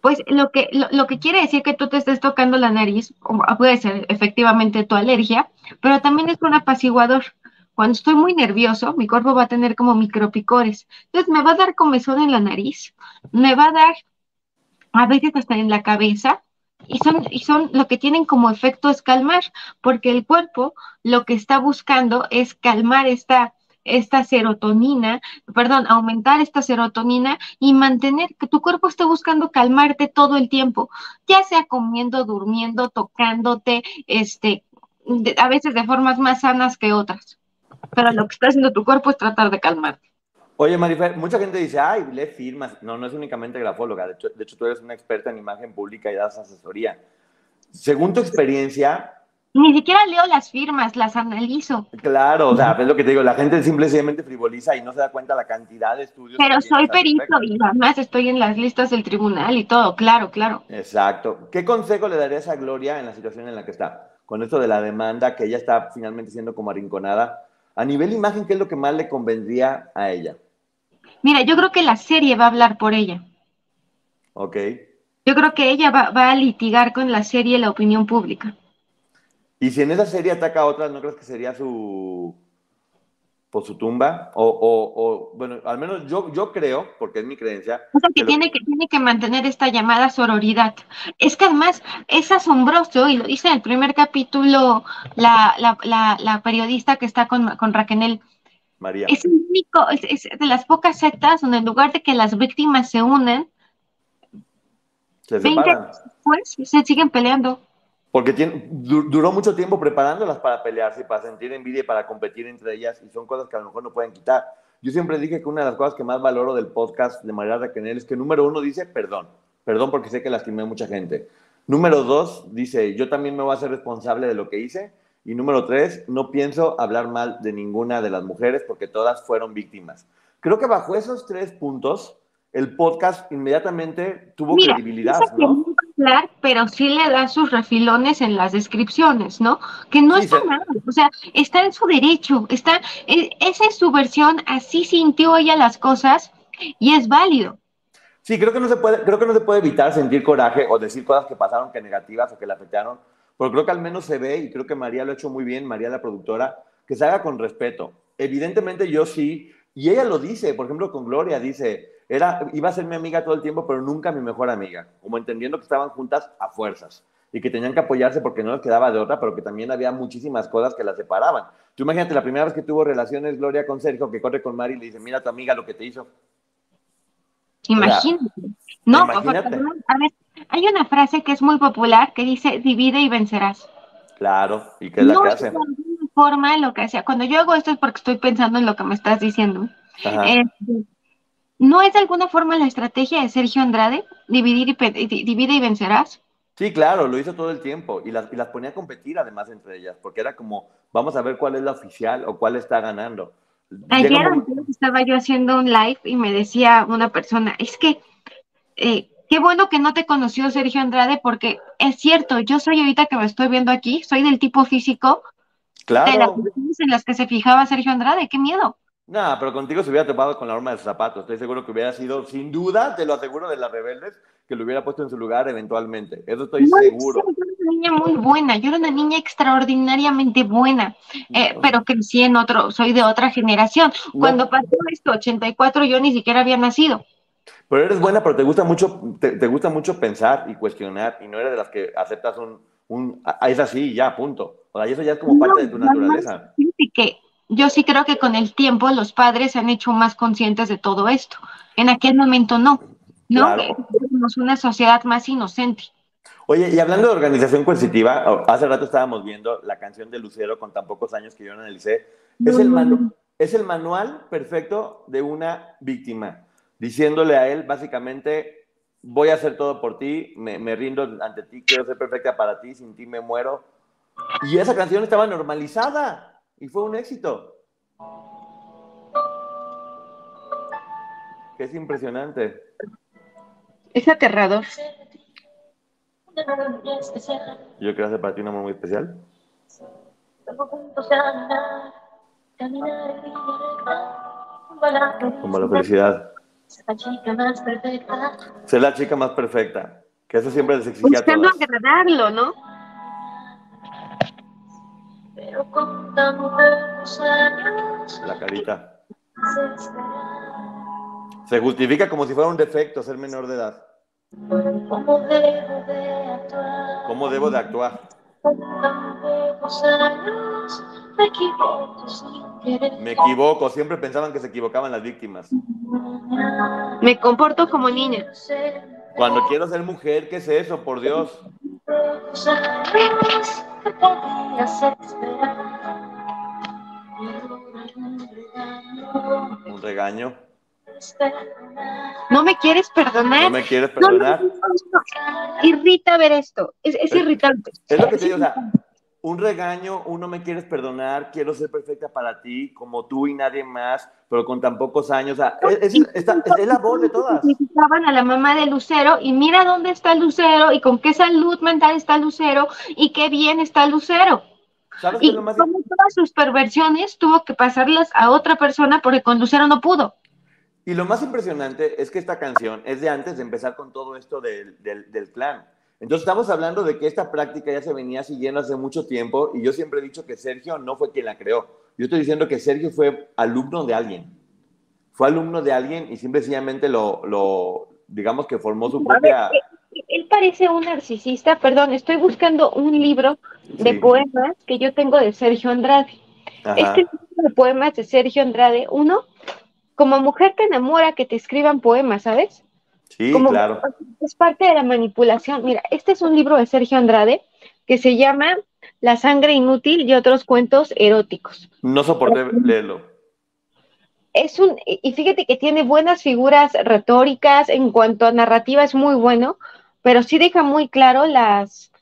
Speaker 2: pues lo que, lo, lo que quiere decir que tú te estés tocando la nariz, o puede ser efectivamente tu alergia, pero también es un apaciguador. Cuando estoy muy nervioso, mi cuerpo va a tener como micropicores. Entonces me va a dar comezón en la nariz, me va a dar a veces hasta en la cabeza, y son, y son lo que tienen como efecto es calmar, porque el cuerpo lo que está buscando es calmar esta, esta serotonina, perdón, aumentar esta serotonina y mantener que tu cuerpo esté buscando calmarte todo el tiempo, ya sea comiendo, durmiendo, tocándote, este, a veces de formas más sanas que otras. Pero lo que está haciendo tu cuerpo es tratar de calmarte.
Speaker 1: Oye, Marifer, mucha gente dice, ay, lee firmas. No, no es únicamente grafóloga. De hecho, de hecho, tú eres una experta en imagen pública y das asesoría. Según tu experiencia,
Speaker 2: Ni siquiera leo las firmas, las analizo.
Speaker 1: claro, o sea, es lo que te digo, la gente simplemente frivoliza y no se da cuenta la cantidad de estudios.
Speaker 2: Pero soy perito y además estoy en las listas del tribunal y todo, claro, claro.
Speaker 1: Exacto. ¿Qué consejo le darías a Gloria en la situación en la que está? Con esto de la demanda, que ella está finalmente siendo como arrinconada. A nivel imagen, ¿qué es lo que más le convendría a ella?
Speaker 2: Mira, yo creo que la serie va a hablar por ella.
Speaker 1: ¿Ok?
Speaker 2: Yo creo que ella va, va a litigar con la serie la opinión pública.
Speaker 1: Y si en esa serie ataca a otras, ¿no crees que sería su, por su tumba? O, o- o, bueno, al menos yo, yo creo, porque es mi creencia,
Speaker 2: O sea, que
Speaker 1: lo-
Speaker 2: tiene que, tiene que mantener esta llamada sororidad. Es que además es asombroso, y lo dice en el primer capítulo la, la, la, la periodista que está con, con Raquel.
Speaker 1: María.
Speaker 2: Es el único, es, es de las pocas sectas donde en lugar de que las víctimas se unen,
Speaker 1: se
Speaker 2: 20
Speaker 1: separan.
Speaker 2: después se siguen peleando.
Speaker 1: Porque tiene- du- duró mucho tiempo preparándolas para pelearse para sentir envidia y para competir entre ellas, y son cosas que a lo mejor no pueden quitar. Yo siempre dije que una de las cosas que más valoro del podcast de María Raquel es que número uno dice perdón, perdón porque sé que lastimé a mucha gente. Número dos dice yo también me voy a hacer responsable de lo que hice. Y número tres, no pienso hablar mal de ninguna de las mujeres porque todas fueron víctimas. Creo que bajo esos tres puntos, el podcast inmediatamente tuvo
Speaker 2: Mira,
Speaker 1: credibilidad, ¿no?
Speaker 2: hablar, pero sí le da sus refilones en las descripciones, ¿no? Que no
Speaker 1: Sí,
Speaker 2: está mal, o sea, está en su derecho, está, e- esa es su versión, así sintió ella las cosas y es válido.
Speaker 1: Sí, creo que no se puede, creo que no se puede evitar sentir coraje o decir cosas que pasaron que negativas o que le afectaron, pero creo que al menos se ve y creo que María lo ha hecho muy bien, María la productora, que se haga con respeto. Evidentemente yo sí, y ella lo dice, por ejemplo con Gloria dice, era iba a ser mi amiga todo el tiempo, pero nunca mi mejor amiga, como entendiendo que estaban juntas a fuerzas y que tenían que apoyarse porque no les quedaba de otra, pero que también había muchísimas cosas que las separaban. Tú imagínate la primera vez que tuvo relaciones Gloria con Sergio, que corre con Mari y le dice, mira tu amiga lo que te hizo.
Speaker 2: Imagínate. No,
Speaker 1: imagínate.
Speaker 2: a ver, hay una frase que es muy popular que dice divide y vencerás.
Speaker 1: Claro, y que es la
Speaker 2: no
Speaker 1: que
Speaker 2: es
Speaker 1: hace.
Speaker 2: de alguna forma lo que hacía. Cuando yo hago esto es porque estoy pensando en lo que me estás diciendo. Eh, ¿No es de alguna forma la estrategia de Sergio Andrade? Dividir y, divide y vencerás.
Speaker 1: Sí, claro, lo hizo todo el tiempo y las, y las ponía a competir además entre ellas, porque era como, vamos a ver cuál es la oficial o cuál está ganando.
Speaker 2: Ayer
Speaker 1: un-
Speaker 2: estaba yo haciendo un live y me decía una persona, es que eh, qué bueno que no te conoció Sergio Andrade porque es cierto, yo soy ahorita que me estoy viendo aquí, soy del tipo físico de las en las que se fijaba Sergio Andrade, qué miedo.
Speaker 1: No, pero contigo se hubiera topado con la horma de sus zapatos. Estoy seguro que hubiera sido, sin duda, te lo aseguro, de las rebeldes, que lo hubiera puesto en su lugar eventualmente. Eso estoy
Speaker 2: No,
Speaker 1: seguro.
Speaker 2: sí, niña muy buena, yo era una niña extraordinariamente buena, eh, pero crecí en otro, soy de otra generación. Cuando pasó esto, 84, yo ni siquiera había nacido.
Speaker 1: Pero eres buena, pero te gusta mucho, te, te gusta mucho pensar y cuestionar, y no eres de las que aceptas un, un "Ah, es así, ya, punto. O sea, y eso ya es como parte de tu naturaleza.
Speaker 2: Que yo sí creo que con el tiempo los padres se han hecho más conscientes de todo esto. En aquel momento no, ¿no?
Speaker 1: Claro.
Speaker 2: Éramos una sociedad más inocente.
Speaker 1: Oye, y hablando de organización coercitiva, hace rato estábamos viendo la canción de Lucero con tan pocos años que yo no analicé. Es el, manu- es el manual perfecto de una víctima, diciéndole a él básicamente, voy a hacer todo por ti, me, me rindo ante ti, quiero ser perfecta para ti, sin ti me muero. Y esa canción estaba normalizada y fue un éxito. Es impresionante.
Speaker 2: Es aterrador.
Speaker 1: Yo quiero hacer para ti un amor muy especial. Como la felicidad. Ser la chica más perfecta. Que eso siempre les exigía a
Speaker 2: Buscando
Speaker 1: todas.
Speaker 2: agradarlo, ¿no?
Speaker 11: Pero con tan pocos años
Speaker 1: La carita. Se justifica como si fuera un defecto ser menor de edad.
Speaker 11: ¿Cómo debo de actuar?
Speaker 1: ¿Cómo debo de actuar?
Speaker 11: Años me equivoco sin querer.
Speaker 1: Me equivoco. Siempre pensaban que se equivocaban las víctimas.
Speaker 2: Me comporto como niña.
Speaker 1: Cuando quiero ser mujer, ¿qué es eso? Por Dios.
Speaker 11: Años podías esperar.
Speaker 1: Un regaño.
Speaker 2: ¿No me quieres perdonar?
Speaker 1: ¿No me quieres perdonar?
Speaker 2: no, no. Irrita ver esto. Es, es irritante.
Speaker 1: Es lo que te digo, o sea, un regaño, un no me quieres perdonar, quiero ser perfecta para ti, como tú y nadie más, pero con tan pocos años. O sea, es, es- esta- es la voz de todas.
Speaker 2: Criticaban a la mamá de Lucero y mira dónde está Lucero y con qué salud mental está Lucero y qué bien está Lucero.
Speaker 1: ¿Sabes qué
Speaker 2: Y como todas sus perversiones tuvo que pasarlas a otra persona porque con Lucero no pudo.
Speaker 1: Y lo más impresionante es que esta canción es de antes de empezar con todo esto del, del, del clan. Entonces estamos hablando de que esta práctica ya se venía siguiendo hace mucho tiempo y yo siempre he dicho que Sergio no fue quien la creó. Yo estoy diciendo que Sergio fue alumno de alguien. Fue alumno de alguien y simplemente lo, lo digamos que formó su propia...
Speaker 2: Él parece un narcisista, perdón, estoy buscando un libro de
Speaker 1: Sí.
Speaker 2: poemas que yo tengo de Sergio Andrade.
Speaker 1: Ajá.
Speaker 2: Este libro de poemas de Sergio Andrade, uno, como mujer te enamora que te escriban poemas, ¿sabes?
Speaker 1: Sí,
Speaker 2: Como-
Speaker 1: claro.
Speaker 2: Es parte de la manipulación. Mira, este es un libro de Sergio Andrade que se llama La sangre inútil y otros cuentos eróticos.
Speaker 1: No soporté leerlo.
Speaker 2: Es un, y fíjate que tiene buenas figuras retóricas, en cuanto a narrativa es muy bueno, pero sí deja muy claro las,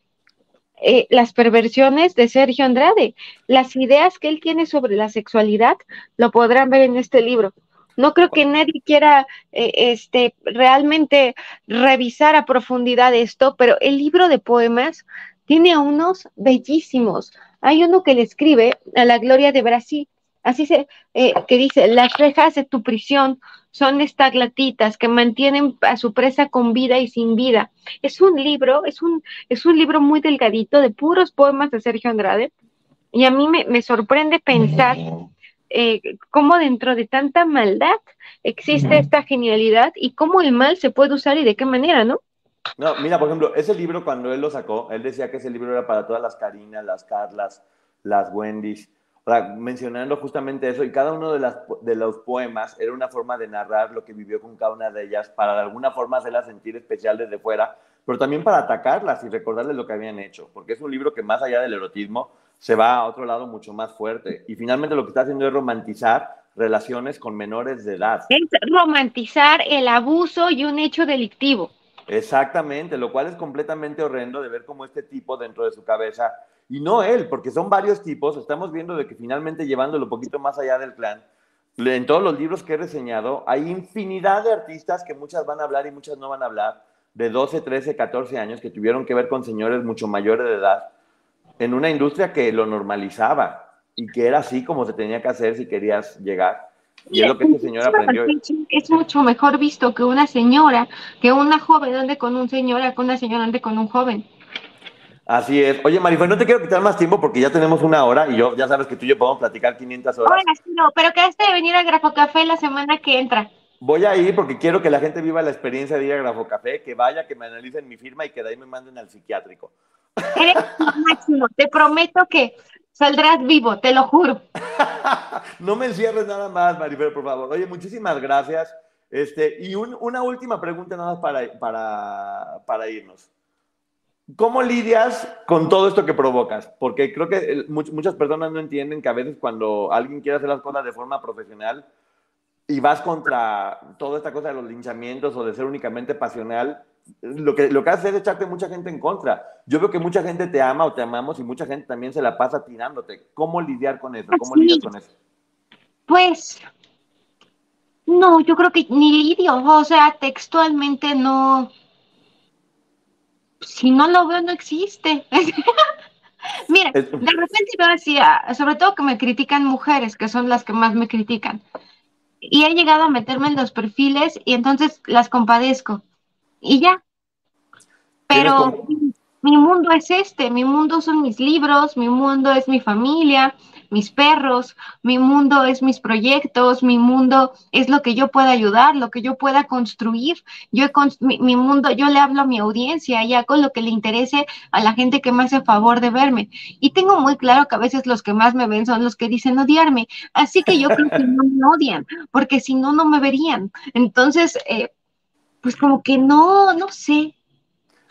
Speaker 2: eh, las perversiones de Sergio Andrade. Las ideas que él tiene sobre la sexualidad lo podrán ver en este libro. No creo que nadie quiera eh, este, realmente revisar a profundidad esto, pero el libro de poemas tiene unos bellísimos. Hay uno que le escribe a la gloria de Brasil, así se, eh, que dice, las rejas de tu prisión son estaglatitas que mantienen a su presa con vida y sin vida. Es un libro, es un, es un libro muy delgadito de puros poemas de Sergio Andrade, y a mí me, me sorprende pensar eh, cómo dentro de tanta maldad existe esta genialidad y cómo el mal se puede usar y de qué manera, ¿no?
Speaker 1: No, mira, por ejemplo, ese libro cuando él lo sacó, él decía que ese libro era para todas las Carinas, las Carlas, las Wendy's, o sea, mencionando justamente eso, y cada uno de, las, de los poemas era una forma de narrar lo que vivió con cada una de ellas, para de alguna forma hacerlas sentir especial desde fuera, pero también para atacarlas y recordarles lo que habían hecho, porque es un libro que más allá del erotismo se va a otro lado mucho más fuerte, y finalmente lo que está haciendo es romantizar relaciones con menores de edad.
Speaker 2: Es romantizar el abuso y un hecho delictivo.
Speaker 1: Exactamente, lo cual es completamente horrendo de ver cómo este tipo dentro de su cabeza, y no él, porque son varios tipos, estamos viendo de que finalmente llevándolo un poquito más allá del clan, en todos los libros que he reseñado, hay infinidad de artistas que muchas van a hablar y muchas no van a hablar, de 12, 13, 14 años, que tuvieron que ver con señores mucho mayores de edad, en una industria que lo normalizaba y que era así como se tenía que hacer si querías llegar. Y es lo que este señor aprendió.
Speaker 2: Es mucho mejor visto que una señora, que una joven ande con un señor, que una señora ande con un joven.
Speaker 1: Así es. Oye, Marifer, no te quiero quitar más tiempo porque ya tenemos una hora y yo ya sabes que tú y yo podemos platicar 500 horas.
Speaker 2: Bueno, sí, no, pero quedaste de venir a Grafo Café la semana que entra.
Speaker 1: Voy a ir porque quiero que la gente viva la experiencia de ir a Grafo Café, que vaya, que me analicen mi firma y que de ahí me manden al psiquiátrico.
Speaker 2: Eres *laughs* máximo. Te prometo que saldrás vivo, te lo juro. *laughs*
Speaker 1: no me encierres nada más, Marifer, por favor. Oye, muchísimas gracias. Este, y una última pregunta nada más para, para, para irnos. ¿Cómo lidias con todo esto que provocas? Porque creo que muchas personas no entienden que a veces cuando alguien quiere hacer las cosas de forma profesional y vas contra toda esta cosa de los linchamientos o de ser únicamente pasional, lo que, lo que hace es echarte mucha gente en contra. Yo veo que mucha gente te ama o te amamos y mucha gente también se la pasa tirándote. ¿Cómo lidiar con eso? ¿Cómo lidiar con eso?
Speaker 2: Pues, no, yo creo que ni lidio, o sea, textualmente no. Si no lo veo, no existe. *laughs* Mira, de repente veo así, sobre todo que me critican mujeres, que son las que más me critican. Y he llegado a meterme en los perfiles y entonces las compadezco y ya. Pero mi mundo es este, mi mundo son mis libros, mi mundo es mi familia, mis perros, mi mundo es mis proyectos, mi mundo es lo que yo pueda ayudar, lo que yo pueda construir. Yo mi, mi, mundo, yo le hablo a mi audiencia y hago lo que le interese a la gente que me hace favor de verme. Y tengo muy claro que a veces los que más me ven son los que dicen odiarme. Así que yo creo que no me odian, porque si no, no me verían. Entonces, eh, pues como que no, no sé.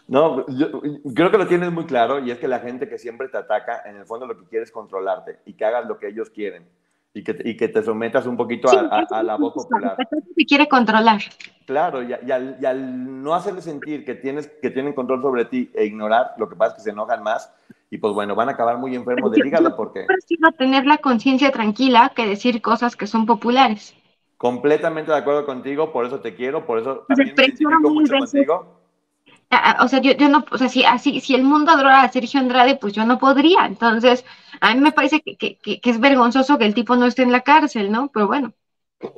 Speaker 1: No, yo creo que lo tienes muy claro y es que la gente que siempre te ataca, en el fondo lo que quiere es controlarte y que hagas lo que ellos quieren y que, y que te sometas un poquito a, la voz popular.
Speaker 2: Que quiere controlar.
Speaker 1: Claro, y, al, no hacerle sentir que, tienes, que tienen control sobre ti e ignorar, lo que pasa es que se enojan más y pues bueno, van a acabar muy enfermos del hígado porque...
Speaker 2: Prefiero tener la conciencia tranquila que decir cosas que son populares.
Speaker 1: Completamente de acuerdo contigo, por eso te quiero, por eso también me identifico mucho contigo.
Speaker 2: O sea, yo, yo no, o sea, si, así, si el mundo adora a Sergio Andrade, pues yo no podría. Entonces, a mí me parece que, que, que, es vergonzoso que el tipo no esté en la cárcel, ¿no? Pero bueno.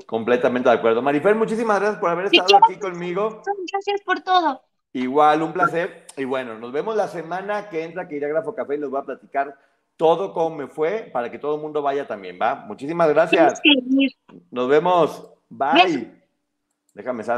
Speaker 1: Completamente de acuerdo. Marifer, muchísimas gracias por haber estado aquí conmigo.
Speaker 2: Gracias por todo.
Speaker 1: Igual, un placer. Y bueno, nos vemos la semana que entra, que iré a Grafo Café y les voy a platicar todo cómo me fue para que todo el mundo vaya también, ¿va? Muchísimas gracias. Nos vemos. Bye. Déjame saber.